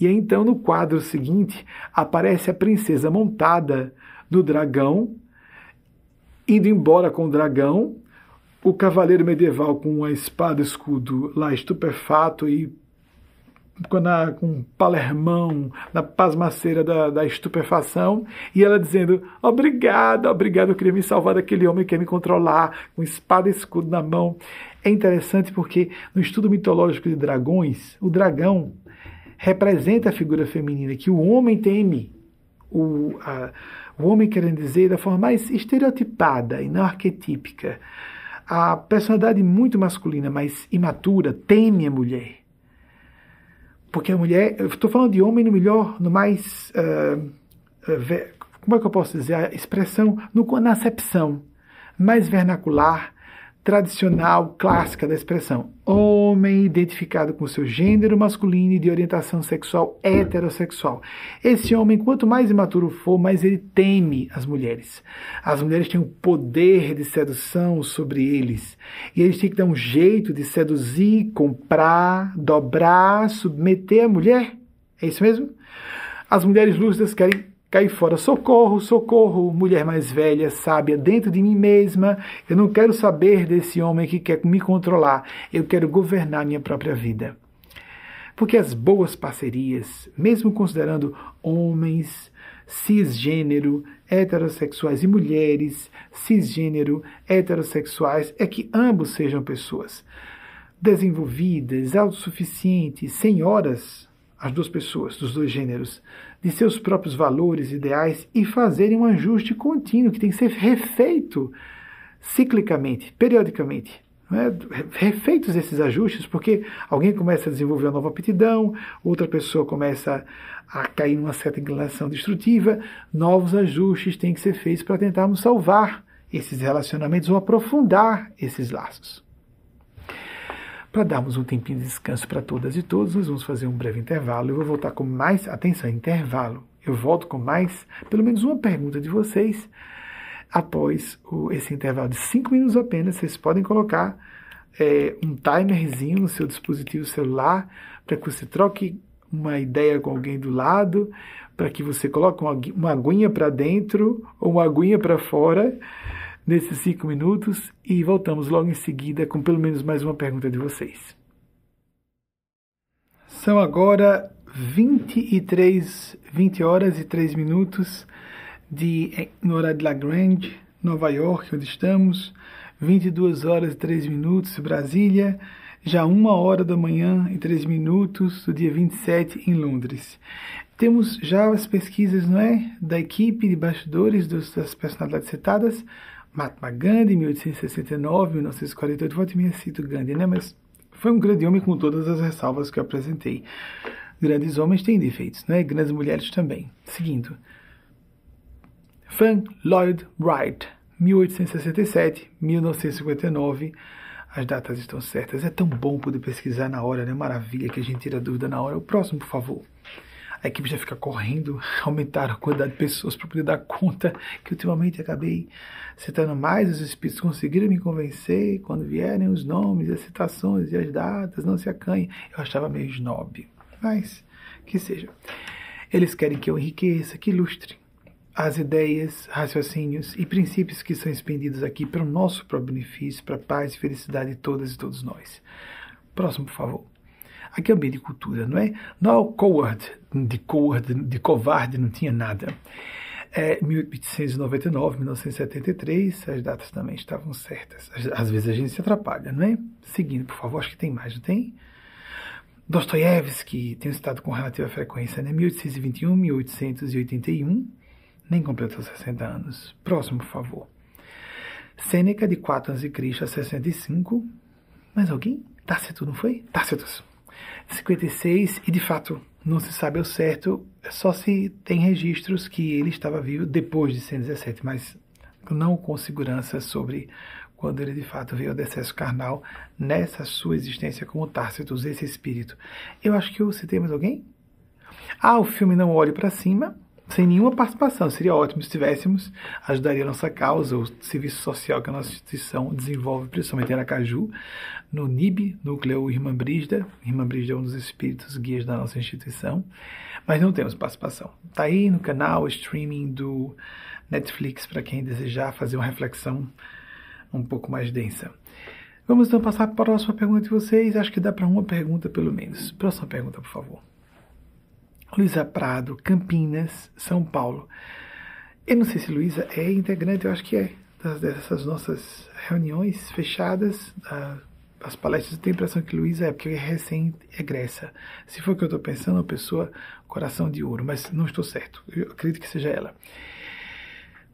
E então, no quadro seguinte, aparece a princesa montada no dragão, indo embora com o dragão, o cavaleiro medieval com a espada escudo lá estupefato e na, com palermão, na pasmaceira da, da estupefação, e ela dizendo: Obrigada, obrigado, eu queria me salvar daquele homem que quer me controlar, com espada e escudo na mão. É interessante porque no estudo mitológico de dragões, o dragão representa a figura feminina que o homem teme. O, a, o homem querendo dizer da forma mais estereotipada e não arquetípica. A personalidade muito masculina, mas imatura, teme a mulher. Porque a mulher, eu estou falando de homem no melhor, no mais. Uh, como é que eu posso dizer? A expressão, no, na acepção mais vernacular, tradicional, clássica da expressão. Homem identificado com seu gênero masculino e de orientação sexual heterossexual. Esse homem, quanto mais imaturo for, mais ele teme as mulheres. As mulheres têm o poder de sedução sobre eles. E eles têm que dar um jeito de seduzir, comprar, dobrar, submeter a mulher. É isso mesmo? As mulheres lúcidas querem Cai fora, socorro, socorro, mulher mais velha, sábia, dentro de mim mesma. Eu não quero saber desse homem que quer me controlar. Eu quero governar minha própria vida. Porque as boas parcerias, mesmo considerando homens, cisgênero, heterossexuais e mulheres, cisgênero, heterossexuais, é que ambos sejam pessoas desenvolvidas, autossuficientes, senhoras, as duas pessoas, dos dois gêneros, de seus próprios valores, ideais e fazerem um ajuste contínuo que tem que ser refeito ciclicamente, periodicamente. É? Refeitos esses ajustes, porque alguém começa a desenvolver uma nova aptidão, outra pessoa começa a cair numa certa inclinação destrutiva, novos ajustes têm que ser feitos para tentarmos salvar esses relacionamentos ou aprofundar esses laços. Para darmos um tempinho de descanso para todas e todos, nós vamos fazer um breve intervalo. Eu vou voltar com mais. Atenção, intervalo. Eu volto com mais, pelo menos uma pergunta de vocês. Após o, esse intervalo de 5 minutos apenas, vocês podem colocar é, um timerzinho no seu dispositivo celular para que você troque uma ideia com alguém do lado, para que você coloque uma, uma aguinha para dentro ou uma aguinha para fora nesses cinco minutos e voltamos logo em seguida com pelo menos mais uma pergunta de vocês. São agora 23, 20 horas e 3 minutos de, no horário de Lagrange, Nova York, onde estamos, 22 horas e 3 minutos, Brasília, já uma hora da manhã e 3 minutos do dia 27 em Londres. Temos já as pesquisas, não é, da equipe de bastidores das personalidades citadas, Mahatma Gandhi, 1869, 1948, volte me cito Gandhi, né? Mas foi um grande homem com todas as ressalvas que eu apresentei. Grandes homens têm defeitos, né? Grandes mulheres também. Seguindo. Frank Lloyd Wright, 1867, 1959. As datas estão certas. É tão bom poder pesquisar na hora, né? Maravilha que a gente tira dúvida na hora. O próximo, por favor a equipe já fica correndo, aumentaram a quantidade de pessoas para poder dar conta, que ultimamente acabei citando mais, os espíritos conseguiram me convencer, quando vierem os nomes, as citações e as datas, não se acanhem. Eu achava meio snob, mas que seja. Eles querem que eu enriqueça, que ilustre as ideias, raciocínios e princípios que são expendidos aqui para o nosso próprio benefício, para a paz e felicidade de todas e todos nós. Próximo, por favor. Aqui é o bem de cultura, não é? Não é coward, de coward, de covarde, não tinha nada. É 1899, 1973, as datas também estavam certas. Às vezes a gente se atrapalha, não é? Seguindo, por favor, acho que tem mais, não tem? Dostoiévski, tenho citado com relativa frequência, né? 1821, 1881, nem completou 60 anos. Próximo, por favor. Sêneca, de 4 a.C. a 65. Mais alguém? Tácito, não foi? Tácito. 56, e de fato não se sabe ao certo, só se tem registros que ele estava vivo depois de 117, mas não com segurança sobre quando ele de fato veio ao decesso carnal nessa sua existência como Tácitus, esse espírito. Eu acho que eu citei mais alguém? Ah, o filme Não Olhe para Cima, sem nenhuma participação. Seria ótimo se tivéssemos, ajudaria a nossa causa, o serviço social que a nossa instituição desenvolve, principalmente em Aracaju, no NIB, Núcleo Irmã Brígida. Irmã Brígida é um dos espíritos guias da nossa instituição, mas não temos participação. Está aí no canal, streaming do Netflix, para quem desejar fazer uma reflexão um pouco mais densa. Vamos então passar para a próxima pergunta de vocês. Acho que dá para uma pergunta pelo menos. Próxima pergunta, por favor. Luísa Prado, Campinas, São Paulo. Eu não sei se Luísa é integrante, eu acho que é, dessas nossas reuniões fechadas, as palestras, eu tenho a impressão que Luísa é, porque é recém-egressa. Se for o que eu estou pensando, uma pessoa coração de ouro, mas não estou certo, eu acredito que seja ela.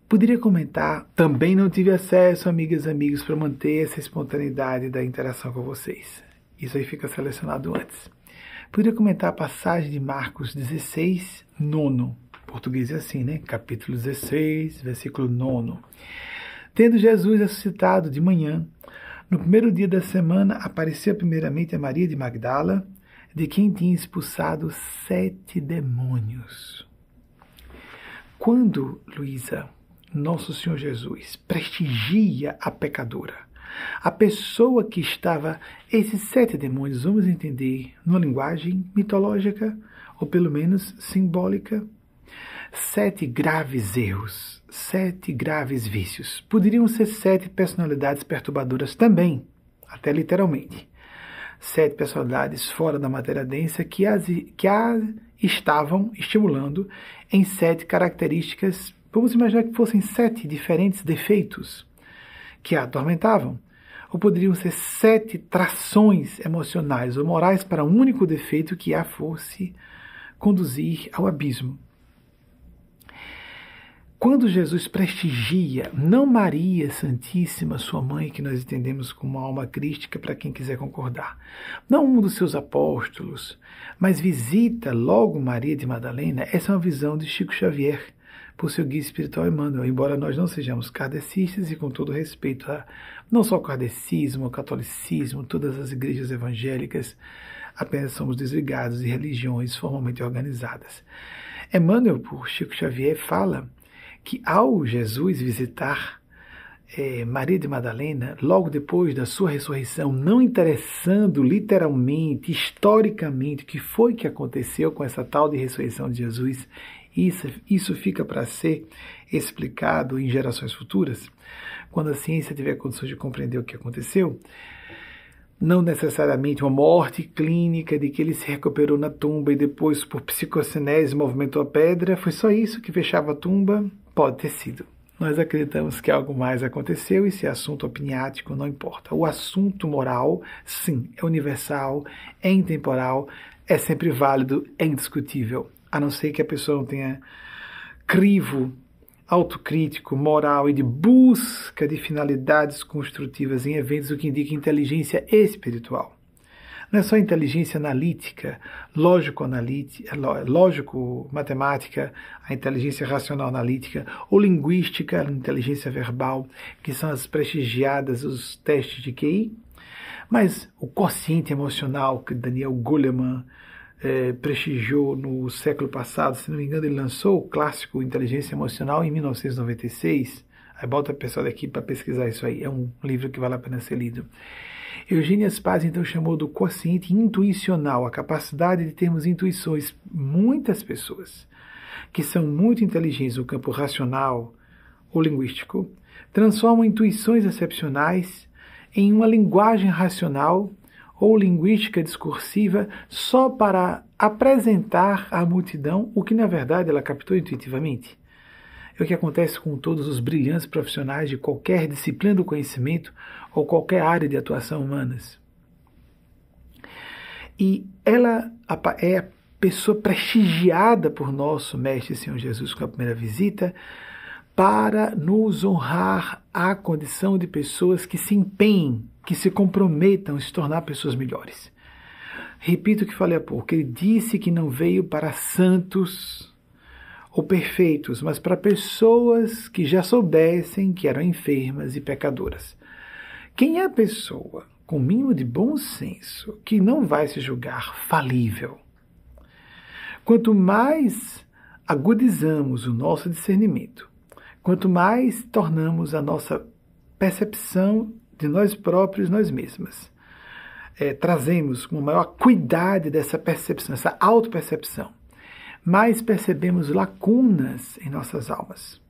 Poderia comentar, também não tive acesso, amigas e amigos, para manter essa espontaneidade da interação com vocês. Isso aí fica selecionado antes. Poderia comentar a passagem de Marcos 16, nono. Português é assim, né? Capítulo 16, versículo 9. Tendo Jesus ressuscitado de manhã, no primeiro dia da semana, apareceu primeiramente a Maria de Magdala, de quem tinha expulsado sete demônios. Quando, Luísa, nosso Senhor Jesus prestigia a pecadora, a pessoa que estava, esses sete demônios, vamos entender, numa linguagem mitológica, ou pelo menos simbólica, sete graves erros, sete graves vícios. Poderiam ser sete personalidades perturbadoras também, até literalmente. Sete personalidades fora da matéria densa que as, que a estavam estimulando em sete características, vamos imaginar que fossem sete diferentes defeitos que a atormentavam ou poderiam ser sete trações emocionais ou morais para um único defeito que a fosse conduzir ao abismo. Quando Jesus prestigia, não Maria Santíssima, sua mãe, que nós entendemos como alma crística para quem quiser concordar, não um dos seus apóstolos, mas visita logo Maria de Madalena, essa é uma visão de Chico Xavier, por seu guia espiritual Emmanuel, embora nós não sejamos kardecistas e com todo respeito a não só o kardecismo, o catolicismo, todas as igrejas evangélicas, apenas somos desligados de religiões formalmente organizadas. Emmanuel, por Chico Xavier, fala que ao Jesus visitar é, Maria de Madalena, logo depois da sua ressurreição, não interessando literalmente, historicamente, o que foi que aconteceu com essa tal de ressurreição de Jesus, isso, isso fica para ser explicado em gerações futuras, quando a ciência tiver condições de compreender o que aconteceu. Não necessariamente uma morte clínica de que ele se recuperou na tumba e depois, por psicocinese, movimentou a pedra. Foi só isso que fechava a tumba? Pode ter sido. Nós acreditamos que algo mais aconteceu e se é assunto opiniático não importa. O assunto moral, sim, é universal, é intemporal, é sempre válido, é indiscutível a não ser que a pessoa tenha crivo autocrítico, moral e de busca de finalidades construtivas em eventos, o que indica inteligência espiritual. Não é só inteligência analítica, lógico-matemática, a inteligência racional analítica, ou linguística, a inteligência verbal, que são as prestigiadas, os testes de QI, mas o consciente emocional, que Daniel Goleman é, prestigiou no século passado, se não me engano, ele lançou o clássico Inteligência Emocional em 1996. Aí bota o pessoal daqui para pesquisar isso aí. É um livro que vale a pena ser lido. Eugênia Spaz então chamou do quociente intuicional, a capacidade de termos intuições. Muitas pessoas que são muito inteligentes no campo racional ou linguístico transformam intuições excepcionais em uma linguagem racional ou linguística discursiva só para apresentar à multidão o que na verdade ela captou intuitivamente. É o que acontece com todos os brilhantes profissionais de qualquer disciplina do conhecimento ou qualquer área de atuação humanas. E ela é a pessoa prestigiada por nosso Mestre Senhor Jesus com a primeira visita para nos honrar à condição de pessoas que se empenhem, que se comprometam a se tornar pessoas melhores. Repito o que falei há pouco, ele disse que não veio para santos ou perfeitos, mas para pessoas que já soubessem que eram enfermas e pecadoras. Quem é a pessoa com mínimo de bom senso que não vai se julgar falível? Quanto mais agudizamos o nosso discernimento, quanto mais tornamos a nossa percepção de nós próprios, nós mesmas, é, trazemos com maior cuidado dessa percepção, essa autopercepção, mais percebemos lacunas em nossas almas,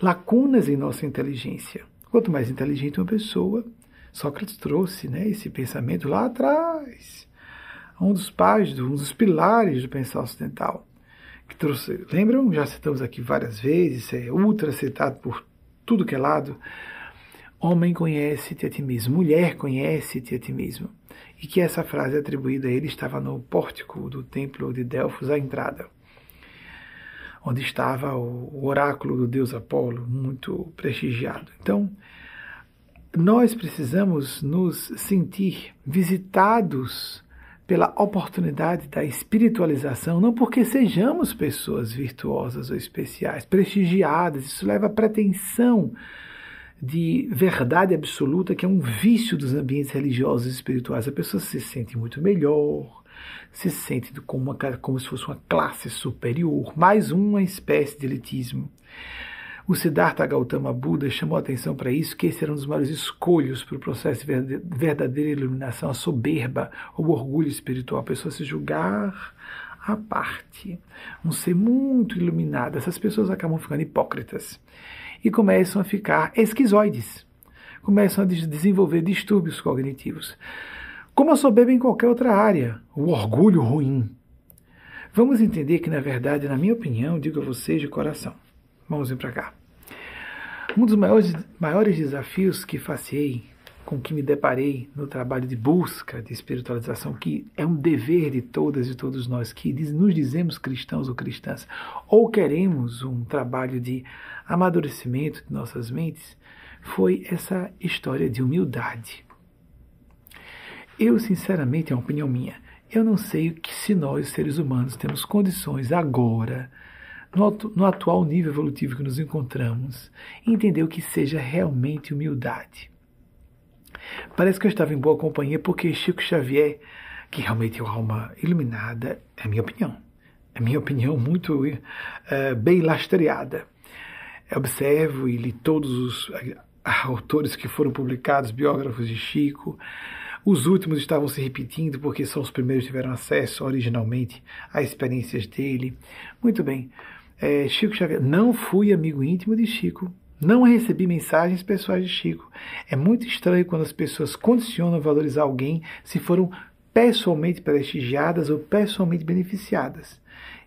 lacunas em nossa inteligência. Quanto mais inteligente uma pessoa, Sócrates trouxe né, esse pensamento lá atrás, um dos pais, um dos pilares do pensar ocidental. Que trouxe, lembram? Já citamos aqui várias vezes, é ultra citado por tudo que é lado. Homem conhece-te a ti mesmo, mulher conhece-te a ti mesmo e que essa frase atribuída a ele estava no pórtico do templo de Delfos, à entrada, onde estava o oráculo do deus Apolo, muito prestigiado. Então, nós precisamos nos sentir visitados pela oportunidade da espiritualização, não porque sejamos pessoas virtuosas ou especiais, prestigiadas, isso leva a pretensão de verdade absoluta, que é um vício dos ambientes religiosos e espirituais. A pessoa se sente muito melhor, se sente como, uma, como se fosse uma classe superior, mais uma espécie de elitismo. O Siddhartha Gautama Buda chamou a atenção para isso, que esse era um dos maiores escolhos para o processo de verdadeira iluminação, a soberba, o orgulho espiritual, a pessoa se julgar à parte, um ser muito iluminado. Essas pessoas acabam ficando hipócritas e começam a ficar esquizoides, começam a desenvolver distúrbios cognitivos. Como a soberba em qualquer outra área, o orgulho ruim. Vamos entender que, na verdade, na minha opinião, digo a vocês de coração, vamos vir para cá. Um dos maiores, maiores desafios que faceei, com que me deparei no trabalho de busca de espiritualização, que é um dever de todas e todos nós que nos dizemos cristãos ou cristãs, ou queremos um trabalho de amadurecimento de nossas mentes foi essa história de humildade. Eu, sinceramente, é uma opinião minha, eu não sei que se nós, seres humanos, temos condições agora, no, no atual nível evolutivo que nos encontramos, entender o que seja realmente humildade. Parece que eu estava em boa companhia porque Chico Xavier, que realmente é uma alma iluminada, é a minha opinião. É a minha opinião muito uh, bem lastreada observo e li todos os autores que foram publicados, biógrafos de Chico. Os últimos estavam se repetindo porque são os primeiros tiveram acesso originalmente a experiências dele. Muito bem. É, Chico Xavier, não fui amigo íntimo de Chico, não recebi mensagens pessoais de Chico. É muito estranho quando as pessoas condicionam valorizar alguém se foram pessoalmente prestigiadas ou pessoalmente beneficiadas.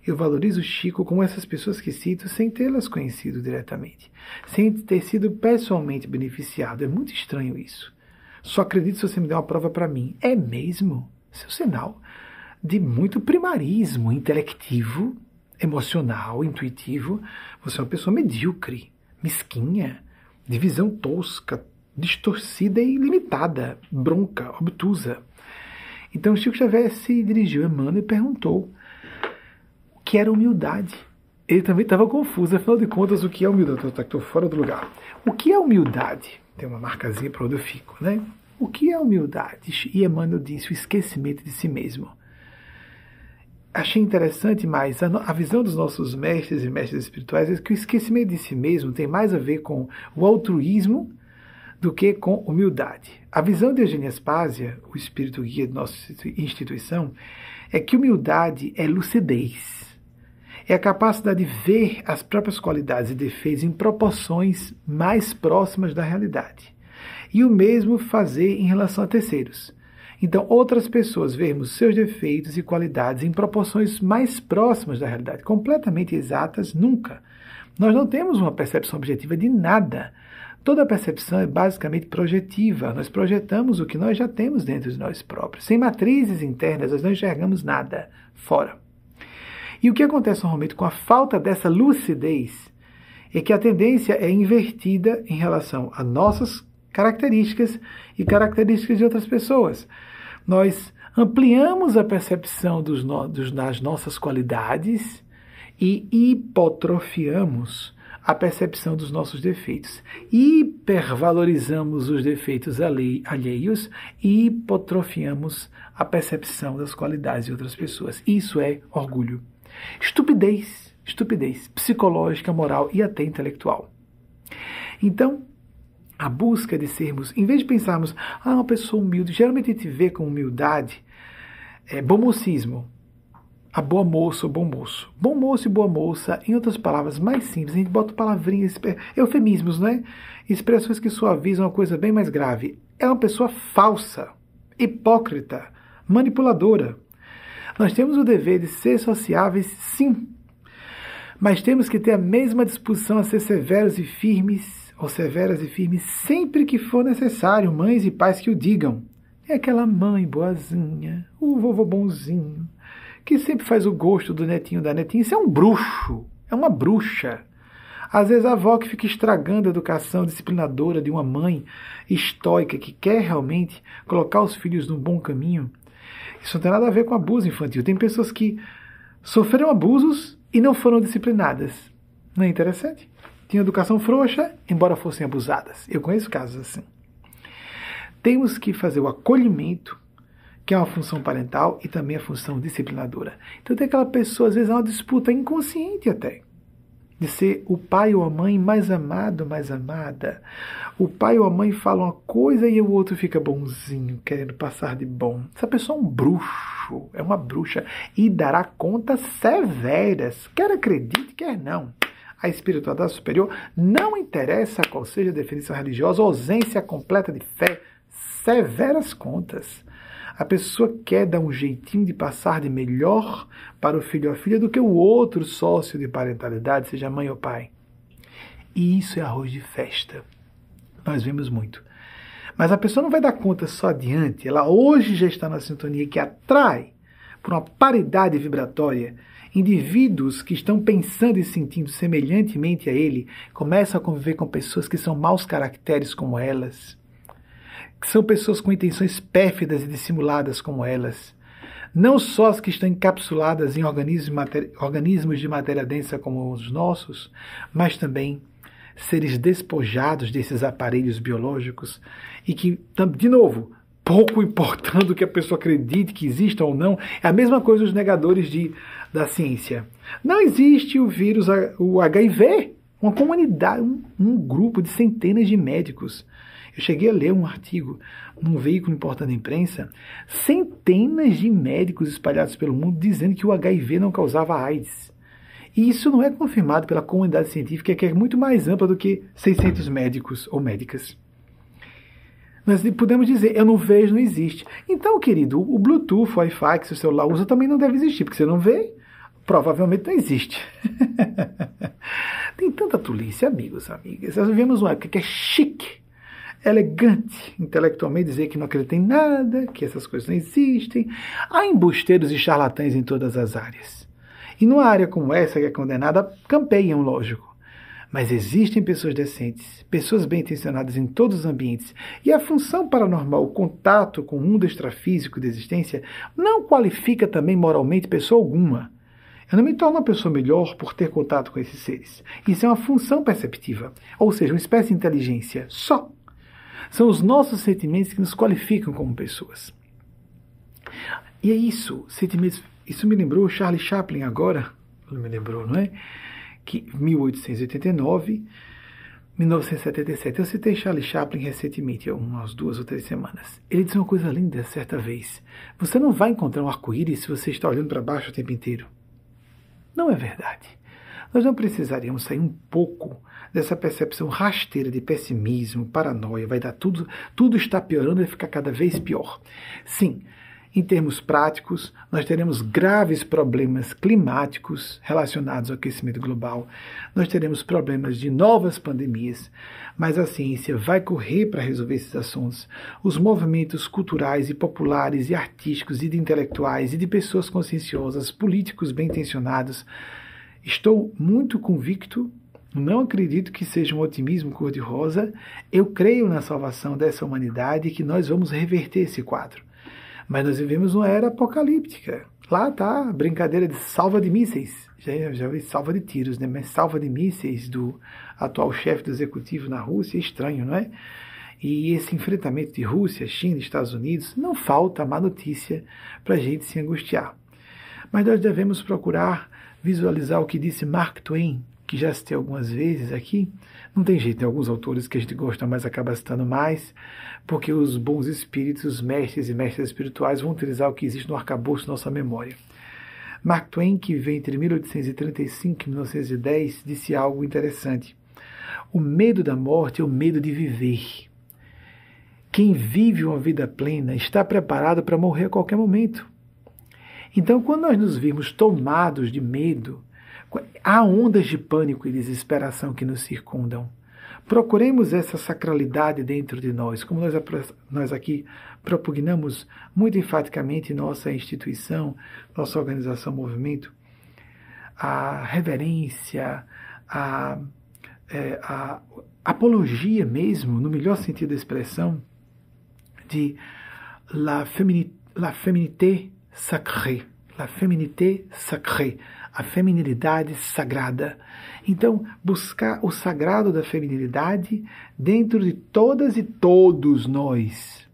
Eu valorizo Chico como essas pessoas que cito sem tê-las conhecido diretamente, sem ter sido pessoalmente beneficiado. É muito estranho isso. Só acredito se você me der uma prova para mim. É mesmo? Seu sinal de muito primarismo intelectivo, emocional, intuitivo. Você é uma pessoa medíocre, mesquinha, de visão tosca, distorcida e limitada, bronca, obtusa. Então Chico Xavier se dirigiu a Emmanuel e perguntou que era humildade. Ele também estava confuso, afinal de contas, o que é humildade? Estou fora do lugar. O que é humildade? Tem uma marcazinha para onde eu fico, né? O que é humildade? E Emmanuel disse o esquecimento de si mesmo. Achei interessante, mas a, a visão dos nossos mestres e mestres espirituais é que o esquecimento de si mesmo tem mais a ver com o altruísmo do que com humildade. A visão de Eugênia Spásia, o espírito guia de nossa instituição, é que humildade é lucidez. É a capacidade de ver as próprias qualidades e defeitos em proporções mais próximas da realidade. E o mesmo fazer em relação a terceiros. Então, outras pessoas vermos seus defeitos e qualidades em proporções mais próximas da realidade, completamente exatas, nunca. Nós não temos uma percepção objetiva de nada. Toda percepção é basicamente projetiva. Nós projetamos o que nós já temos dentro de nós próprios. Sem matrizes internas, nós não enxergamos nada fora. E o que acontece normalmente com a falta dessa lucidez é que a tendência é invertida em relação a nossas características e características de outras pessoas. Nós ampliamos a percepção dos, no, dos, das nossas qualidades e hipotrofiamos a percepção dos nossos defeitos. Hipervalorizamos os defeitos alheios e hipotrofiamos a percepção das qualidades de outras pessoas. Isso é orgulho. Estupidez, estupidez psicológica, moral e até intelectual. Então, a busca de sermos, em vez de pensarmos, ah, uma pessoa humilde, geralmente a gente vê com humildade é, bom mocismo, a boa moça ou bom moço. Bom moço e boa moça, em outras palavras mais simples, a gente bota palavrinhas, eufemismos, né? Expressões que suavizam uma coisa bem mais grave. É uma pessoa falsa, hipócrita, manipuladora. Nós temos o dever de ser sociáveis, sim, mas temos que ter a mesma disposição a ser severos e firmes ou severas e firmes sempre que for necessário, mães e pais que o digam. É aquela mãe boazinha, o vovô bonzinho, que sempre faz o gosto do netinho da netinha. Isso é um bruxo, é uma bruxa. Às vezes a avó que fica estragando a educação disciplinadora de uma mãe estoica que quer realmente colocar os filhos no bom caminho. Isso não tem nada a ver com abuso infantil. Tem pessoas que sofreram abusos e não foram disciplinadas. Não é interessante? Tinham educação frouxa, embora fossem abusadas. Eu conheço casos assim. Temos que fazer o acolhimento, que é uma função parental e também a função disciplinadora. Então tem aquela pessoa, às vezes, é uma disputa inconsciente até, de ser o pai ou a mãe mais amado, mais amada. O pai ou a mãe falam uma coisa e o outro fica bonzinho, querendo passar de bom. Essa pessoa é um bruxo, é uma bruxa e dará contas severas, quer acredite, quer não a espiritualidade superior, não interessa qual seja a definição religiosa, ausência completa de fé, severas contas. A pessoa quer dar um jeitinho de passar de melhor para o filho ou a filha do que o outro sócio de parentalidade, seja mãe ou pai. E isso é arroz de festa. Nós vemos muito. Mas a pessoa não vai dar conta só adiante, ela hoje já está na sintonia que atrai por uma paridade vibratória Indivíduos que estão pensando e sentindo semelhantemente a ele começam a conviver com pessoas que são maus caracteres como elas, que são pessoas com intenções pérfidas e dissimuladas como elas. Não só as que estão encapsuladas em organismos de matéria densa como os nossos, mas também seres despojados desses aparelhos biológicos e que, de novo, pouco importando que a pessoa acredite que exista ou não, é a mesma coisa os negadores de, da ciência. Não existe o vírus, o HIV, uma comunidade, um, um grupo de centenas de médicos. Eu cheguei a ler um artigo num veículo importante da imprensa, centenas de médicos espalhados pelo mundo dizendo que o HIV não causava AIDS. E isso não é confirmado pela comunidade científica, que é muito mais ampla do que 600 médicos ou médicas. Nós podemos dizer, eu não vejo, não existe. Então, querido, o Bluetooth, o Wi-Fi que seu celular usa também não deve existir, porque você não vê, provavelmente não existe. Tem tanta tolice, amigos, amigas. Nós vivemos uma época que é chique, elegante, intelectualmente dizer que não acredita em nada, que essas coisas não existem. Há embusteiros e charlatães em todas as áreas. E numa área como essa, que é condenada, campeiam, lógico. Mas existem pessoas decentes, pessoas bem intencionadas em todos os ambientes, e a função paranormal, o contato com o mundo extrafísico da existência, não qualifica também moralmente pessoa alguma. Eu não me torno uma pessoa melhor por ter contato com esses seres. Isso é uma função perceptiva, ou seja, uma espécie de inteligência só. São os nossos sentimentos que nos qualificam como pessoas. E é isso, sentimentos. Isso me lembrou Charlie Chaplin agora. Não me lembrou, não é? Que 1889, 1977. Eu citei Charlie Chaplin recentemente, umas duas ou três semanas. Ele disse uma coisa linda certa vez. Você não vai encontrar um arco-íris se você está olhando para baixo o tempo inteiro. Não é verdade. Nós não precisaríamos sair um pouco dessa percepção rasteira de pessimismo, paranoia, vai dar tudo, tudo está piorando e ficar cada vez pior. Sim, em termos práticos, nós teremos graves problemas climáticos relacionados ao aquecimento global, nós teremos problemas de novas pandemias, mas a ciência vai correr para resolver esses assuntos. Os movimentos culturais e populares e artísticos e de intelectuais e de pessoas conscienciosas, políticos bem intencionados, estou muito convicto não acredito que seja um otimismo cor-de-rosa. Eu creio na salvação dessa humanidade e que nós vamos reverter esse quadro. Mas nós vivemos uma era apocalíptica. Lá tá a brincadeira de salva de mísseis. Já, já vi salva de tiros, né? Mas salva de mísseis do atual chefe do executivo na Rússia estranho, não é? E esse enfrentamento de Rússia, China e Estados Unidos, não falta má notícia para a gente se angustiar. Mas nós devemos procurar visualizar o que disse Mark Twain, que já citei algumas vezes aqui. Não tem jeito, tem alguns autores que a gente gosta mais, acaba citando mais, porque os bons espíritos, os mestres e mestres espirituais vão utilizar o que existe no arcabouço da nossa memória. Mark Twain, que vem entre 1835 e 1910, disse algo interessante. O medo da morte é o medo de viver. Quem vive uma vida plena está preparado para morrer a qualquer momento. Então, quando nós nos vimos tomados de medo, há ondas de pânico e desesperação que nos circundam. Procuremos essa sacralidade dentro de nós, como nós, nós aqui propugnamos muito enfaticamente nossa instituição, nossa organização, movimento, a reverência, a, é, a apologia mesmo, no melhor sentido da expressão, de la, la féminité sacrée, la féminité sacrée, a feminilidade sagrada. Então, buscar o sagrado da feminilidade dentro de todas e todos nós.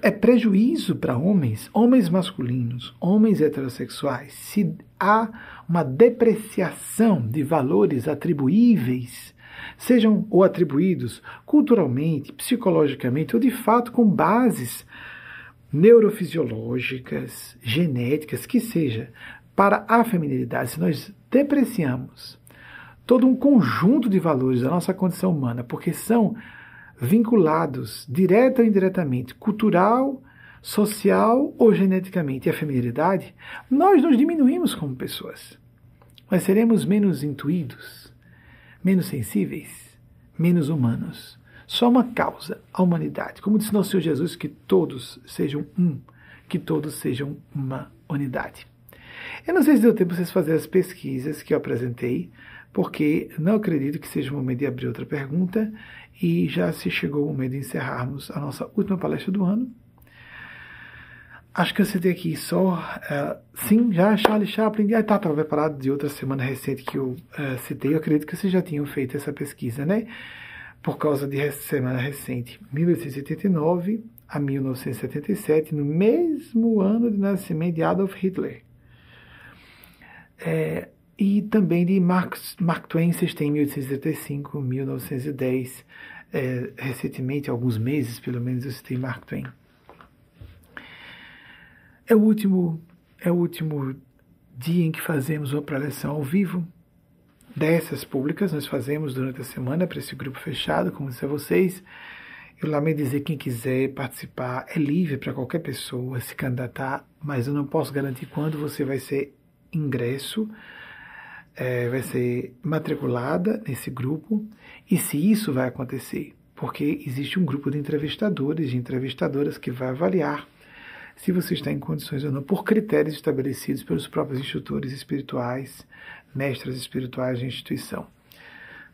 É prejuízo para homens, homens masculinos, homens heterossexuais, se há uma depreciação de valores atribuíveis, sejam ou atribuídos culturalmente, psicologicamente ou de fato com bases neurofisiológicas, genéticas, que seja, para a feminilidade, se nós depreciamos todo um conjunto de valores da nossa condição humana, porque são vinculados direta ou indiretamente, cultural, social ou geneticamente à feminilidade, nós nos diminuímos como pessoas. Nós seremos menos intuídos, menos sensíveis, menos humanos. Só uma causa, a humanidade. Como disse nosso Senhor Jesus, que todos sejam um, que todos sejam uma unidade. Eu não sei se deu tempo vocês fazerem as pesquisas que eu apresentei, porque não acredito que seja o momento de abrir outra pergunta e já se chegou o momento de encerrarmos a nossa última palestra do ano. Acho que eu citei aqui só. Uh, sim, já Charlie Chaplin. Ah, tá, estava preparado de outra semana recente que eu uh, citei. Eu acredito que vocês já tinham feito essa pesquisa, né? Por causa de semana recente, 1889 a 1977, no mesmo ano de nascimento de Adolf Hitler. É, e também de Mark, Mark Twain, vocês têm 1875, 1910. É, recentemente, alguns meses pelo menos, eu citei Mark Twain. É o último, é o último dia em que fazemos uma preleção ao vivo. Dessas públicas nós fazemos durante a semana para esse grupo fechado, como disse a vocês. Eu lamento dizer quem quiser participar é livre para qualquer pessoa se candidatar, mas eu não posso garantir quando você vai ser ingresso, é, vai ser matriculada nesse grupo e se isso vai acontecer, porque existe um grupo de entrevistadores, de entrevistadoras que vai avaliar se você está em condições ou não, por critérios estabelecidos pelos próprios instrutores espirituais, mestres espirituais da instituição.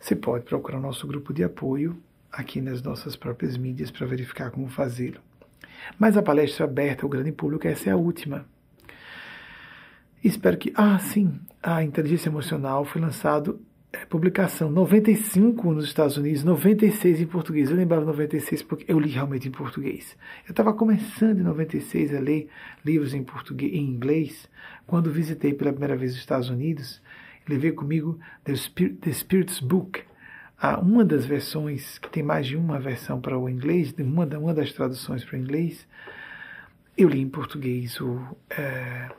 Você pode procurar o nosso grupo de apoio aqui nas nossas próprias mídias para verificar como fazê-lo. Mas a palestra aberta ao grande público, essa é a última. Espero que. Ah, sim, a inteligência emocional foi lançado é, publicação 95 nos Estados Unidos, 96 em português. Eu lembrava 96 porque eu li realmente em português. Eu estava começando em 96 a ler livros em português, em inglês, quando visitei pela primeira vez os Estados Unidos. Levei comigo The, Spirit, The Spirit's Book, a uma das versões, que tem mais de uma versão para o inglês, uma, uma das traduções para o inglês, eu li em português o, é,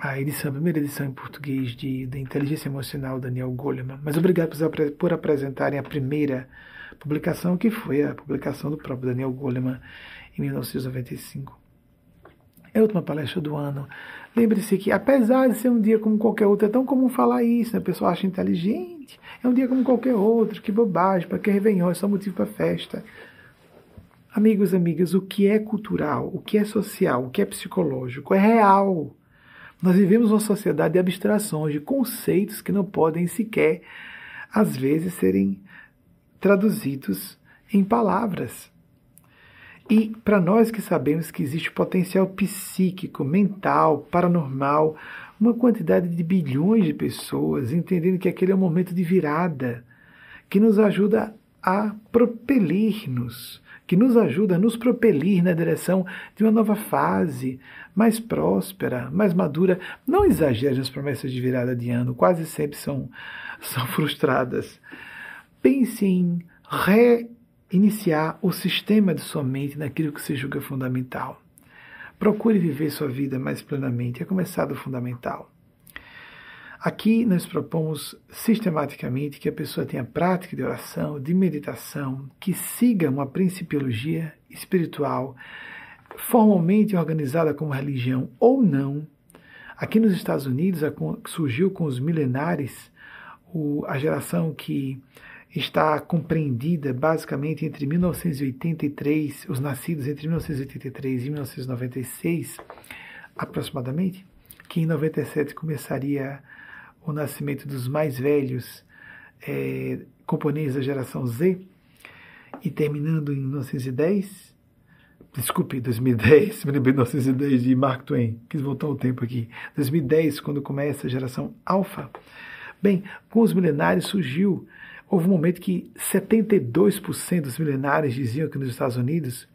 a edição, a primeira edição em português de, da Inteligência Emocional Daniel Goleman. Mas obrigado por, por apresentarem a primeira publicação, que foi a publicação do próprio Daniel Goleman em 1995. É a última palestra do ano. Lembre-se que, apesar de ser um dia como qualquer outro, é tão comum falar isso, né? a pessoa acha inteligente, é um dia como qualquer outro, que bobagem, para que Réveillon, é só motivo para festa. Amigos, amigas, o que é cultural, o que é social, o que é psicológico, é real. Nós vivemos uma sociedade de abstrações, de conceitos que não podem sequer, às vezes, serem traduzidos em palavras. E para nós que sabemos que existe potencial psíquico, mental, paranormal, uma quantidade de bilhões de pessoas entendendo que aquele é um momento de virada, que nos ajuda a propelir-nos, que nos ajuda a nos propelir na direção de uma nova fase, mais próspera, mais madura. Não exagere nas promessas de virada de ano, quase sempre são, são frustradas. Pense em reiniciar o sistema de sua mente naquilo que se julga fundamental. Procure viver sua vida mais plenamente, é começar do fundamental. Aqui nós propomos sistematicamente que a pessoa tenha prática de oração, de meditação, que siga uma principiologia espiritual, formalmente organizada como religião ou não. Aqui nos Estados Unidos surgiu com os milenares a geração que está compreendida basicamente entre 1983, os nascidos entre 1983 e 1996, aproximadamente, que em 97 começaria o nascimento dos mais velhos é, componentes da geração Z, e terminando em 1910, desculpe, 2010, me lembrei de 1910 de Mark Twain, quis voltar o tempo aqui, 2010, quando começa a geração Alpha. Bem, com os milenários surgiu Houve um momento que 72% dos milenários diziam aqui nos Estados Unidos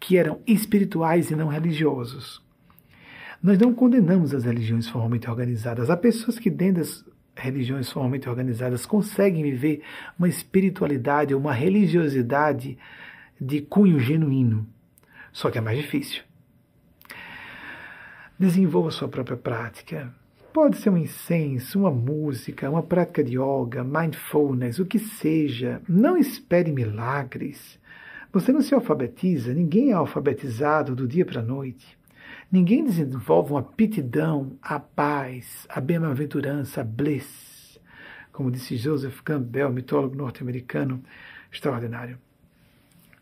que eram espirituais e não religiosos. Nós não condenamos as religiões formalmente organizadas. Há pessoas que, dentro das religiões formalmente organizadas, conseguem viver uma espiritualidade, uma religiosidade de cunho genuíno. Só que é mais difícil. Desenvolva sua própria prática. Pode ser um incenso, uma música, uma prática de yoga, mindfulness, o que seja. Não espere milagres. Você não se alfabetiza, ninguém é alfabetizado do dia para a noite. Ninguém desenvolve uma aptidão à paz, à bem-aventurança, à bliss. Como disse Joseph Campbell, mitólogo norte-americano extraordinário.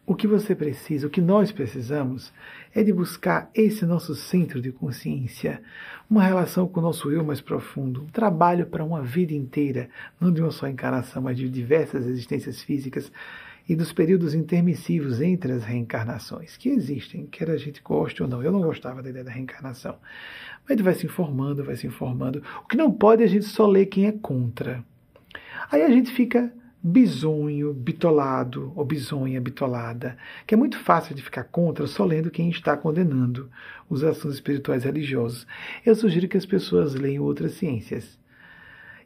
O que você precisa, o que nós precisamos, é de buscar esse nosso centro de consciência, uma relação com o nosso eu mais profundo, um trabalho para uma vida inteira, não de uma só encarnação, mas de diversas existências físicas e dos períodos intermissivos entre as reencarnações, que existem, quer a gente goste ou não. Eu não gostava da ideia da reencarnação. Mas a vai se informando, vai se informando. O que não pode é a gente só ler quem é contra. Aí a gente fica bisonho, bitolado ou bisonha, bitolada, que é muito fácil de ficar contra só lendo quem está condenando os assuntos espirituais religiosos. Eu sugiro que as pessoas leiam outras ciências.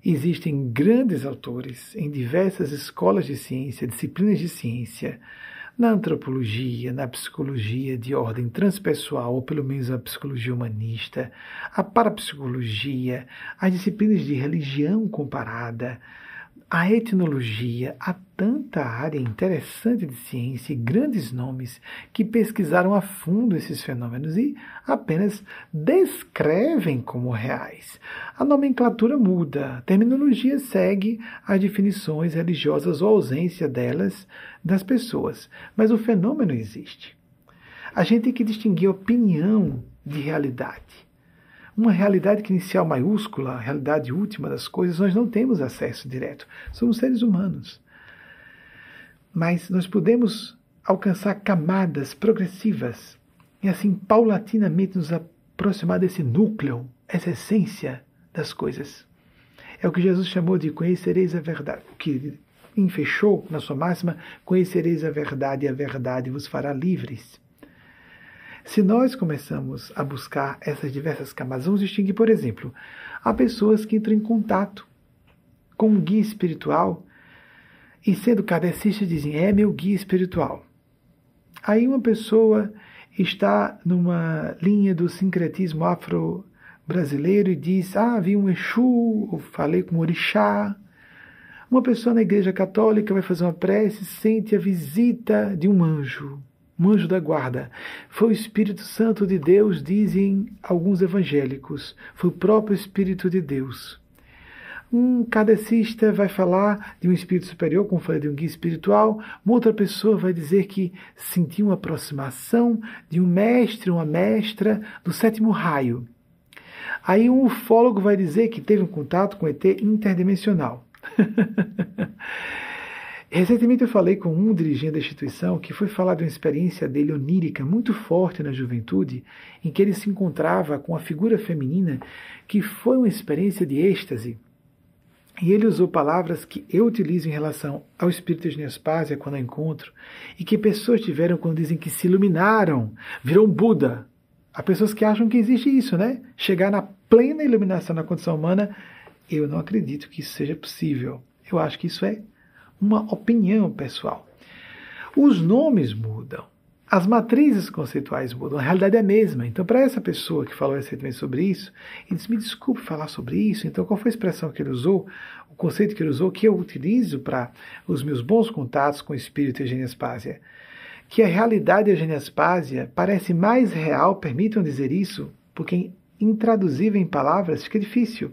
Existem grandes autores em diversas escolas de ciência, disciplinas de ciência, na antropologia, na psicologia de ordem transpessoal, ou pelo menos a psicologia humanista, a parapsicologia, as disciplinas de religião comparada, a etnologia, há tanta área interessante de ciência e grandes nomes que pesquisaram a fundo esses fenômenos e apenas descrevem como reais. A nomenclatura muda, a terminologia segue as definições religiosas ou ausência delas das pessoas, mas o fenômeno existe. A gente tem que distinguir opinião de realidade uma realidade que inicial maiúscula, a realidade última das coisas, nós não temos acesso direto. Somos seres humanos. Mas nós podemos alcançar camadas progressivas e assim paulatinamente nos aproximar desse núcleo, essa essência das coisas. É o que Jesus chamou de conhecereis a verdade, o que enfechou na sua máxima, conhecereis a verdade e a verdade vos fará livres. Se nós começamos a buscar essas diversas camadas, vamos distinguir, por exemplo, há pessoas que entram em contato com um guia espiritual e sendo kardecistas dizem, é meu guia espiritual. Aí uma pessoa está numa linha do sincretismo afro-brasileiro e diz, ah, vi um Exu, falei com um orixá. Uma pessoa na igreja católica vai fazer uma prece, sente a visita de um anjo, um anjo da guarda. Foi o Espírito Santo de Deus, dizem alguns evangélicos. Foi o próprio Espírito de Deus. Um cadecista vai falar de um espírito superior, como falei, de um guia espiritual. Uma outra pessoa vai dizer que sentiu uma aproximação de um mestre, uma mestra do sétimo raio. Aí um ufólogo vai dizer que teve um contato com ET interdimensional. Recentemente eu falei com um dirigente da instituição que foi falar de uma experiência dele onírica muito forte na juventude, em que ele se encontrava com a figura feminina, que foi uma experiência de êxtase. E ele usou palavras que eu utilizo em relação ao espírito de Nespásia quando eu encontro, e que pessoas tiveram quando dizem que se iluminaram, viram Buda. Há pessoas que acham que existe isso, né? Chegar na plena iluminação na condição humana. Eu não acredito que isso seja possível. Eu acho que isso é uma opinião pessoal. Os nomes mudam. As matrizes conceituais mudam, a realidade é a mesma. Então, para essa pessoa que falou recentemente sobre isso, ele disse: Me desculpe falar sobre isso. Então, qual foi a expressão que ele usou, o conceito que ele usou, que eu utilizo para os meus bons contatos com o espírito e a genespásia? Que a realidade e a genespásia parece mais real, permitam dizer isso, porque intraduzível em palavras fica difícil.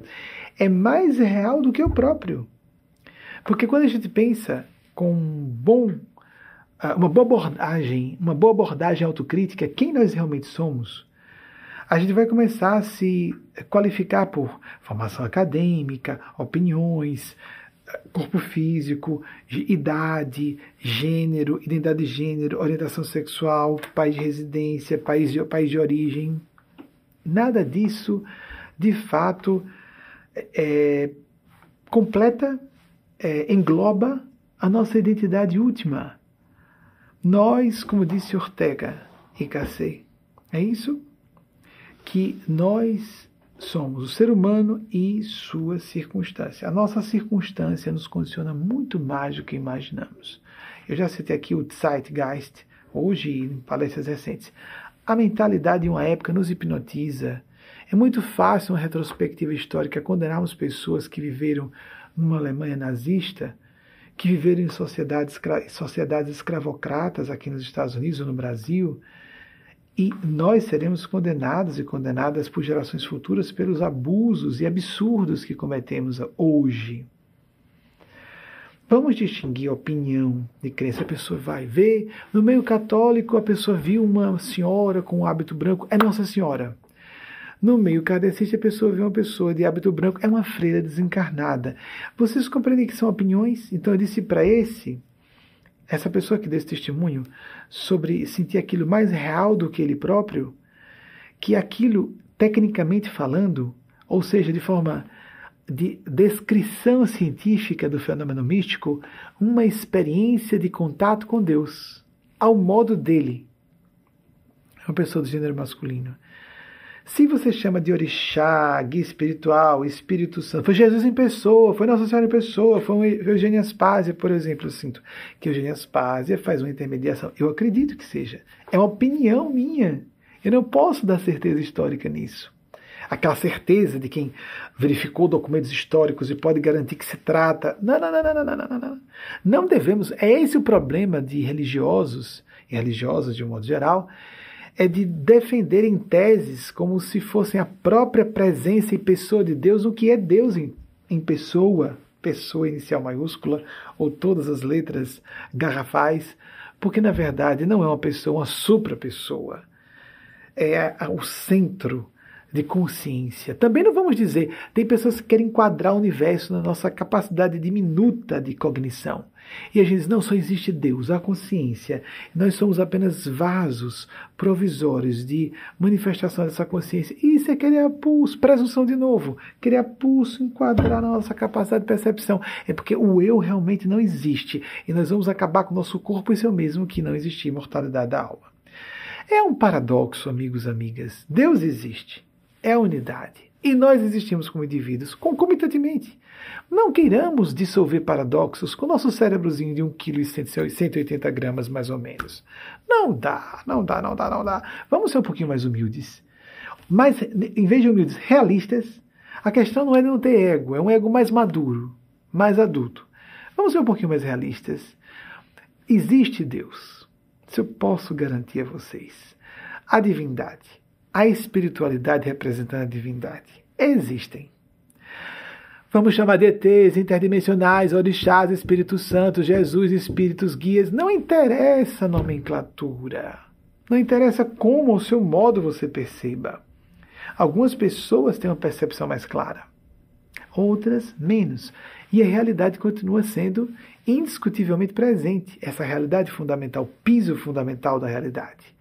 É mais real do que o próprio. Porque quando a gente pensa com um bom ah, uma boa abordagem, uma boa abordagem autocrítica, quem nós realmente somos, a gente vai começar a se qualificar por formação acadêmica, opiniões, corpo físico, idade, gênero, identidade de gênero, orientação sexual, país de residência, país de, país de origem. Nada disso, de fato, é, completa, é, engloba a nossa identidade última nós, como disse Ortega e Gasset, é isso? Que nós somos o ser humano e sua circunstância. A nossa circunstância nos condiciona muito mais do que imaginamos. Eu já citei aqui o Zeitgeist, hoje em palestras recentes. A mentalidade de uma época nos hipnotiza. É muito fácil, uma retrospectiva histórica, condenarmos pessoas que viveram numa Alemanha nazista que viveram em sociedades, sociedades escravocratas aqui nos Estados Unidos ou no Brasil, e nós seremos condenados e condenadas por gerações futuras pelos abusos e absurdos que cometemos hoje. Vamos distinguir opinião de crença. A pessoa vai ver, no meio católico, a pessoa viu uma senhora com um hábito branco, é Nossa Senhora. No meio kardecista, a pessoa vê uma pessoa de hábito branco, é uma freira desencarnada. Vocês compreendem que são opiniões? Então eu disse para esse, essa pessoa que deu esse testemunho, sobre sentir aquilo mais real do que ele próprio, que aquilo, tecnicamente falando, ou seja, de forma de descrição científica do fenômeno místico, uma experiência de contato com Deus, ao modo dele. É uma pessoa do gênero masculino. Se você chama de orixá, guia espiritual, Espírito Santo, foi Jesus em pessoa, foi Nossa Senhora em pessoa, foi Eugênia Aspásia, por exemplo, eu sinto que Eugênia Aspásia faz uma intermediação. Eu acredito que seja. É uma opinião minha. Eu não posso dar certeza histórica nisso. Aquela certeza de quem verificou documentos históricos e pode garantir que se trata. Não, não, não, não, não, não, não. Não, não devemos. É esse o problema de religiosos e religiosas de um modo geral, é de defenderem teses como se fossem a própria presença e pessoa de Deus, o que é Deus em, em pessoa, pessoa inicial maiúscula, ou todas as letras garrafais, porque na verdade não é uma pessoa, uma supra-pessoa. É o centro de consciência. Também não vamos dizer, tem pessoas que querem enquadrar o universo na nossa capacidade diminuta de cognição. E a gente diz, não, só existe Deus, a consciência. Nós somos apenas vasos provisórios de manifestação dessa consciência. E isso é querer pulso, presunção de novo, querer pulso enquadrar na nossa capacidade de percepção. É porque o eu realmente não existe. E nós vamos acabar com o nosso corpo e seu mesmo que não existe imortalidade da alma. É um paradoxo, amigos e amigas. Deus existe. É unidade. E nós existimos como indivíduos concomitantemente. Não queiramos dissolver paradoxos com nosso cérebrozinho de 1,180 kg mais ou menos. Não dá, não dá, não dá, não dá. Vamos ser um pouquinho mais humildes. Mas, em vez de humildes, realistas. A questão não é não ter ego, é um ego mais maduro, mais adulto. Vamos ser um pouquinho mais realistas. Existe Deus. Se eu posso garantir a vocês. A divindade, a espiritualidade representando a divindade, existem. Vamos chamar de ETs, interdimensionais, orixás, Espírito Santo, Jesus, espíritos guias. Não interessa a nomenclatura. Não interessa como ou seu modo você perceba. Algumas pessoas têm uma percepção mais clara, outras menos. E a realidade continua sendo indiscutivelmente presente. Essa realidade fundamental, o piso fundamental da realidade.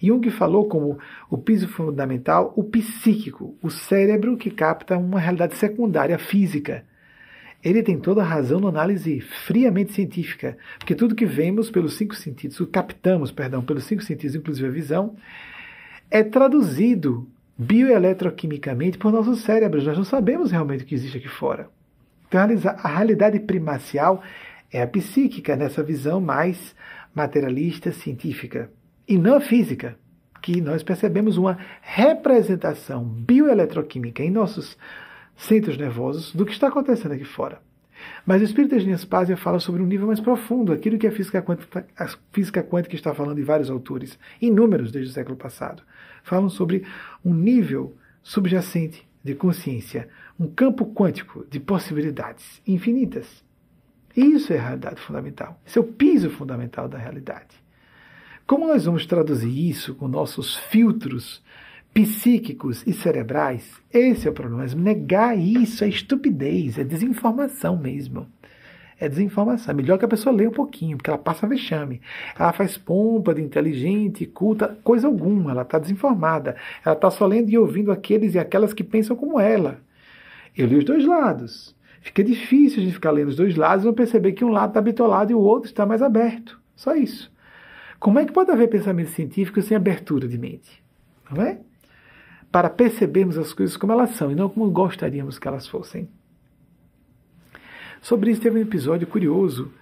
Jung falou como o piso fundamental o psíquico, o cérebro que capta uma realidade secundária física. Ele tem toda a razão na análise friamente científica, porque tudo que vemos pelos cinco sentidos, o captamos, perdão, pelos cinco sentidos, inclusive a visão, é traduzido bioeletroquimicamente por nossos cérebros. Nós não sabemos realmente o que existe aqui fora. Então, a realidade primacial é a psíquica, nessa visão mais materialista, científica e não física, que nós percebemos uma representação bioeletroquímica em nossos centros nervosos do que está acontecendo aqui fora. Mas o Espírito de Spazia fala sobre um nível mais profundo, aquilo que a física, quântica, a física quântica está falando de vários autores, inúmeros desde o século passado. Falam sobre um nível subjacente de consciência, um campo quântico de possibilidades infinitas. Isso é a realidade fundamental. Esse é o piso fundamental da realidade. Como nós vamos traduzir isso com nossos filtros psíquicos e cerebrais? Esse é o problema. Mas negar isso é estupidez, é desinformação mesmo. É desinformação. É melhor que a pessoa leia um pouquinho, porque ela passa vexame. Ela faz pompa de inteligente, culta, coisa alguma. Ela está desinformada. Ela está só lendo e ouvindo aqueles e aquelas que pensam como ela. Eu li os dois lados. Fica difícil gente ficar lendo os dois lados e não perceber que um lado está bitolado e o outro está mais aberto. Só isso. Como é que pode haver pensamento científico sem abertura de mente? Não é? Para percebermos as coisas como elas são e não como gostaríamos que elas fossem. Sobre isso teve um episódio curioso.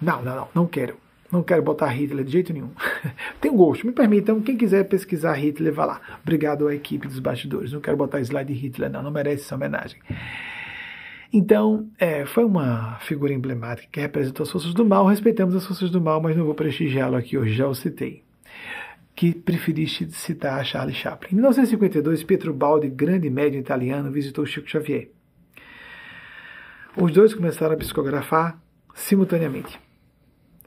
Não, não, não, não quero. Não quero botar Hitler de jeito nenhum. Tem gosto, me permitam. Quem quiser pesquisar Hitler, vá lá. Obrigado à equipe dos bastidores. Não quero botar slide de Hitler, não. Não merece essa homenagem. Então, é, foi uma figura emblemática que representou as forças do mal. Respeitamos as forças do mal, mas não vou prestigiá-lo aqui hoje, já o citei. Que preferiste citar Charles Chaplin. Em 1952, Pietro Baldi, grande médium italiano, visitou Chico Xavier. Os dois começaram a psicografar simultaneamente.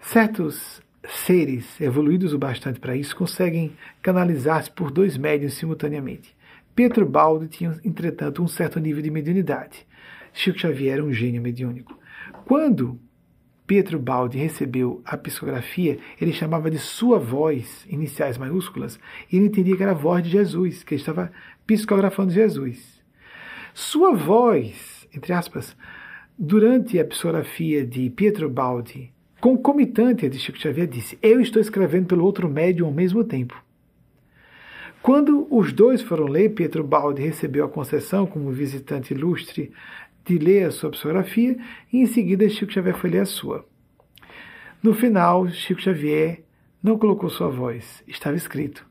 Certos seres evoluídos o bastante para isso conseguem canalizar-se por dois médiums simultaneamente. Pietro Baldi tinha, entretanto, um certo nível de mediunidade. Chico Xavier era um gênio mediúnico. Quando Pietro Baldi recebeu a psicografia, ele chamava de sua voz, iniciais maiúsculas, e ele entendia que era a voz de Jesus, que ele estava psicografando Jesus. Sua voz, entre aspas, durante a psicografia de Pietro Baldi, concomitante a de Chico Xavier, disse: Eu estou escrevendo pelo outro médium ao mesmo tempo. Quando os dois foram ler, Pietro Baldi recebeu a concessão como visitante ilustre de ler a sua psicografia e em seguida Chico Xavier foi ler a sua. No final, Chico Xavier não colocou sua voz, estava escrito,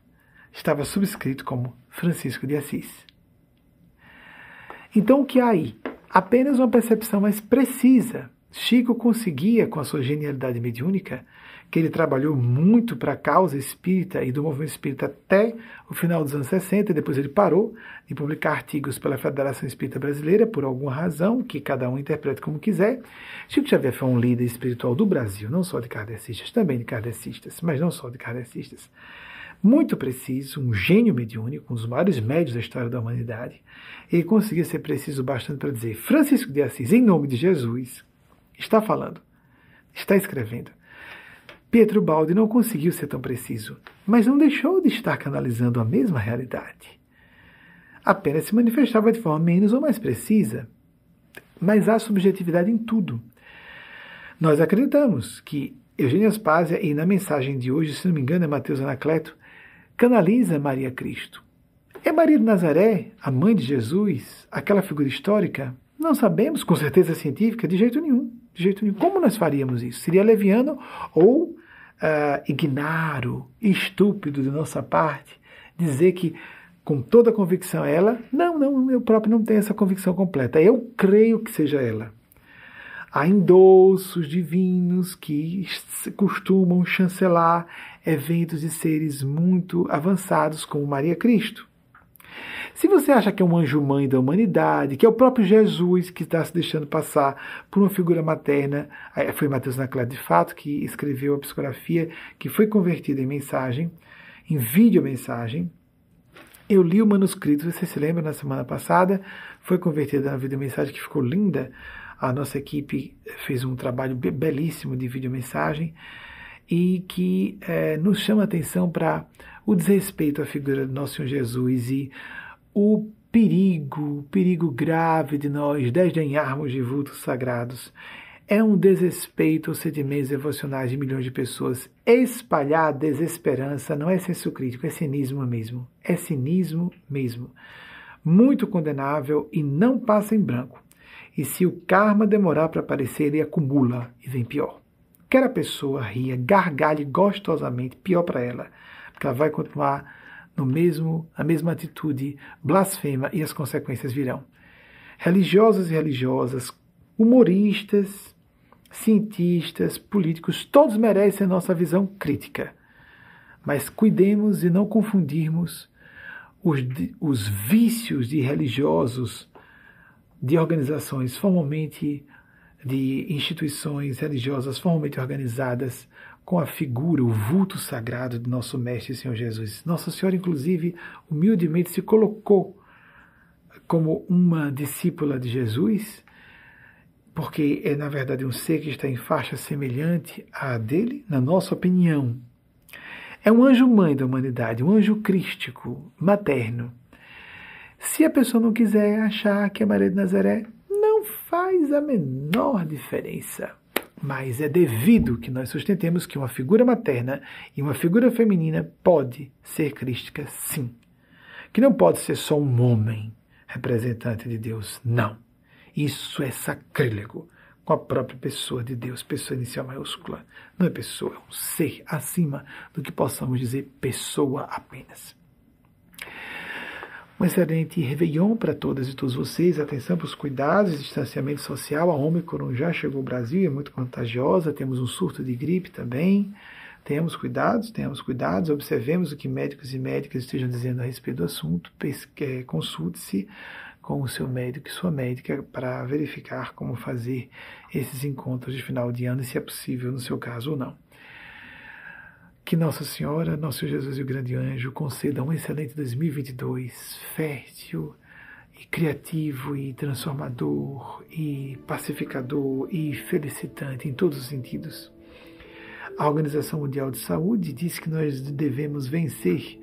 estava subscrito como Francisco de Assis. Então o que há aí? Apenas uma percepção mais precisa. Chico conseguia, com a sua genialidade mediúnica, que ele trabalhou muito para a causa espírita e do movimento espírita até o final dos anos 60, depois ele parou de publicar artigos pela Federação Espírita Brasileira, por alguma razão, que cada um interprete como quiser. Chico Xavier foi um líder espiritual do Brasil, não só de kardecistas, também de kardecistas, mas não só de kardecistas. Muito preciso, um gênio mediúnico, um dos maiores médios da história da humanidade. Ele conseguia ser preciso bastante para dizer: Francisco de Assis, em nome de Jesus, está falando, está escrevendo Pietro Baldi não conseguiu ser tão preciso, mas não deixou de estar canalizando a mesma realidade. Apenas se manifestava de forma menos ou mais precisa. Mas há subjetividade em tudo. Nós acreditamos que Eugênio Aspásia, e na mensagem de hoje, se não me engano é Mateus Anacleto, canaliza Maria Cristo. É Maria de Nazaré, a mãe de Jesus, aquela figura histórica? Não sabemos, com certeza científica, de jeito nenhum. De jeito nenhum. Como nós faríamos isso? Seria leviano ou uh, ignaro, estúpido de nossa parte, dizer que com toda a convicção ela? Não, não, eu próprio não tenho essa convicção completa. Eu creio que seja ela. Há endossos divinos que costumam chancelar eventos de seres muito avançados, como Maria Cristo. Se você acha que é um anjo-mãe da humanidade, que é o próprio Jesus que está se deixando passar por uma figura materna, foi Mateus Naclado de Fato que escreveu a psicografia, que foi convertida em mensagem, em vídeo-mensagem. Eu li o manuscrito, você se lembra, na semana passada, foi convertida na vídeo-mensagem que ficou linda. A nossa equipe fez um trabalho belíssimo de vídeo-mensagem e que é, nos chama atenção para o desrespeito à figura do nosso Senhor Jesus e o perigo, o perigo grave de nós desdenharmos de vultos sagrados. É um desrespeito aos sentimentos devocionais de milhões de pessoas. Espalhar desesperança não é senso crítico, é cinismo mesmo. É cinismo mesmo. Muito condenável e não passa em branco. E se o karma demorar para aparecer, ele acumula e vem pior. Quer a pessoa ria, gargalhe gostosamente, pior para ela, porque ela vai continuar no mesmo, a mesma atitude blasfema e as consequências virão. Religiosos e religiosas, humoristas, cientistas, políticos, todos merecem a nossa visão crítica. Mas cuidemos de não confundirmos os, os vícios de religiosos, de organizações formalmente, de instituições religiosas formalmente organizadas, com a figura, o vulto sagrado de nosso Mestre Senhor Jesus. Nossa Senhora, inclusive, humildemente se colocou como uma discípula de Jesus, porque é, na verdade, um ser que está em faixa semelhante à dele, na nossa opinião. É um anjo-mãe da humanidade, um anjo crístico, materno. Se a pessoa não quiser achar que é Maria de Nazaré, não faz a menor diferença mas é devido que nós sustentemos que uma figura materna e uma figura feminina pode ser crística, sim. Que não pode ser só um homem representante de Deus, não. Isso é sacrílego com a própria pessoa de Deus, pessoa inicial maiúscula. Não é pessoa, é um ser acima do que possamos dizer pessoa apenas. Um excelente Réveillon para todas e todos vocês. Atenção para os cuidados, distanciamento social. A Omicron já chegou ao Brasil, é muito contagiosa. Temos um surto de gripe também. Tenhamos cuidados, tenhamos cuidados. Observemos o que médicos e médicas estejam dizendo a respeito do assunto. É, consulte-se com o seu médico e sua médica para verificar como fazer esses encontros de final de ano e se é possível no seu caso ou não. Que Nossa Senhora, Nosso Jesus e o Grande Anjo concedam um excelente 2022, fértil e criativo e transformador e pacificador e felicitante em todos os sentidos. A Organização Mundial de Saúde diz que nós devemos vencer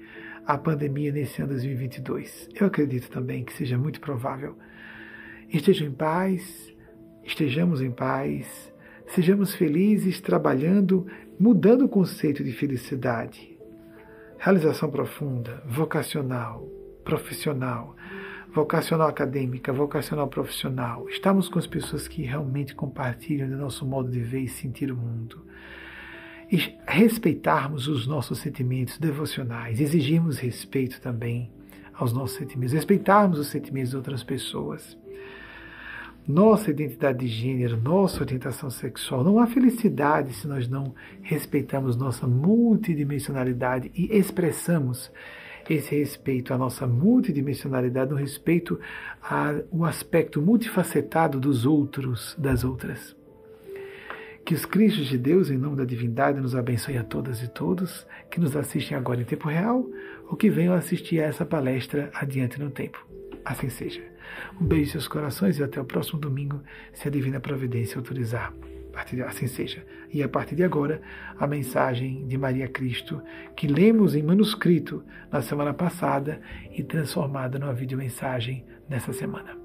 a pandemia nesse ano 2022. Eu acredito também que seja muito provável. Estejam em paz, estejamos em paz, sejamos felizes trabalhando mudando o conceito de felicidade. Realização profunda, vocacional, profissional, vocacional acadêmica, vocacional profissional. Estamos com as pessoas que realmente compartilham do nosso modo de ver e sentir o mundo. E respeitarmos os nossos sentimentos devocionais, exigirmos respeito também aos nossos sentimentos, respeitarmos os sentimentos de outras pessoas nossa identidade de gênero, nossa orientação sexual. Não há felicidade se nós não respeitamos nossa multidimensionalidade e expressamos esse respeito à nossa multidimensionalidade, no respeito ao aspecto multifacetado dos outros, das outras. Que os Cristos de Deus, em nome da divindade, nos abençoe a todas e todos que nos assistem agora em tempo real ou que venham assistir a essa palestra adiante no tempo. Assim seja. Um beijo em seus corações e até o próximo domingo, se a Divina Providência autorizar. Assim seja. E a partir de agora, a mensagem de Maria Cristo, que lemos em manuscrito na semana passada e transformada numa videomensagem nessa semana.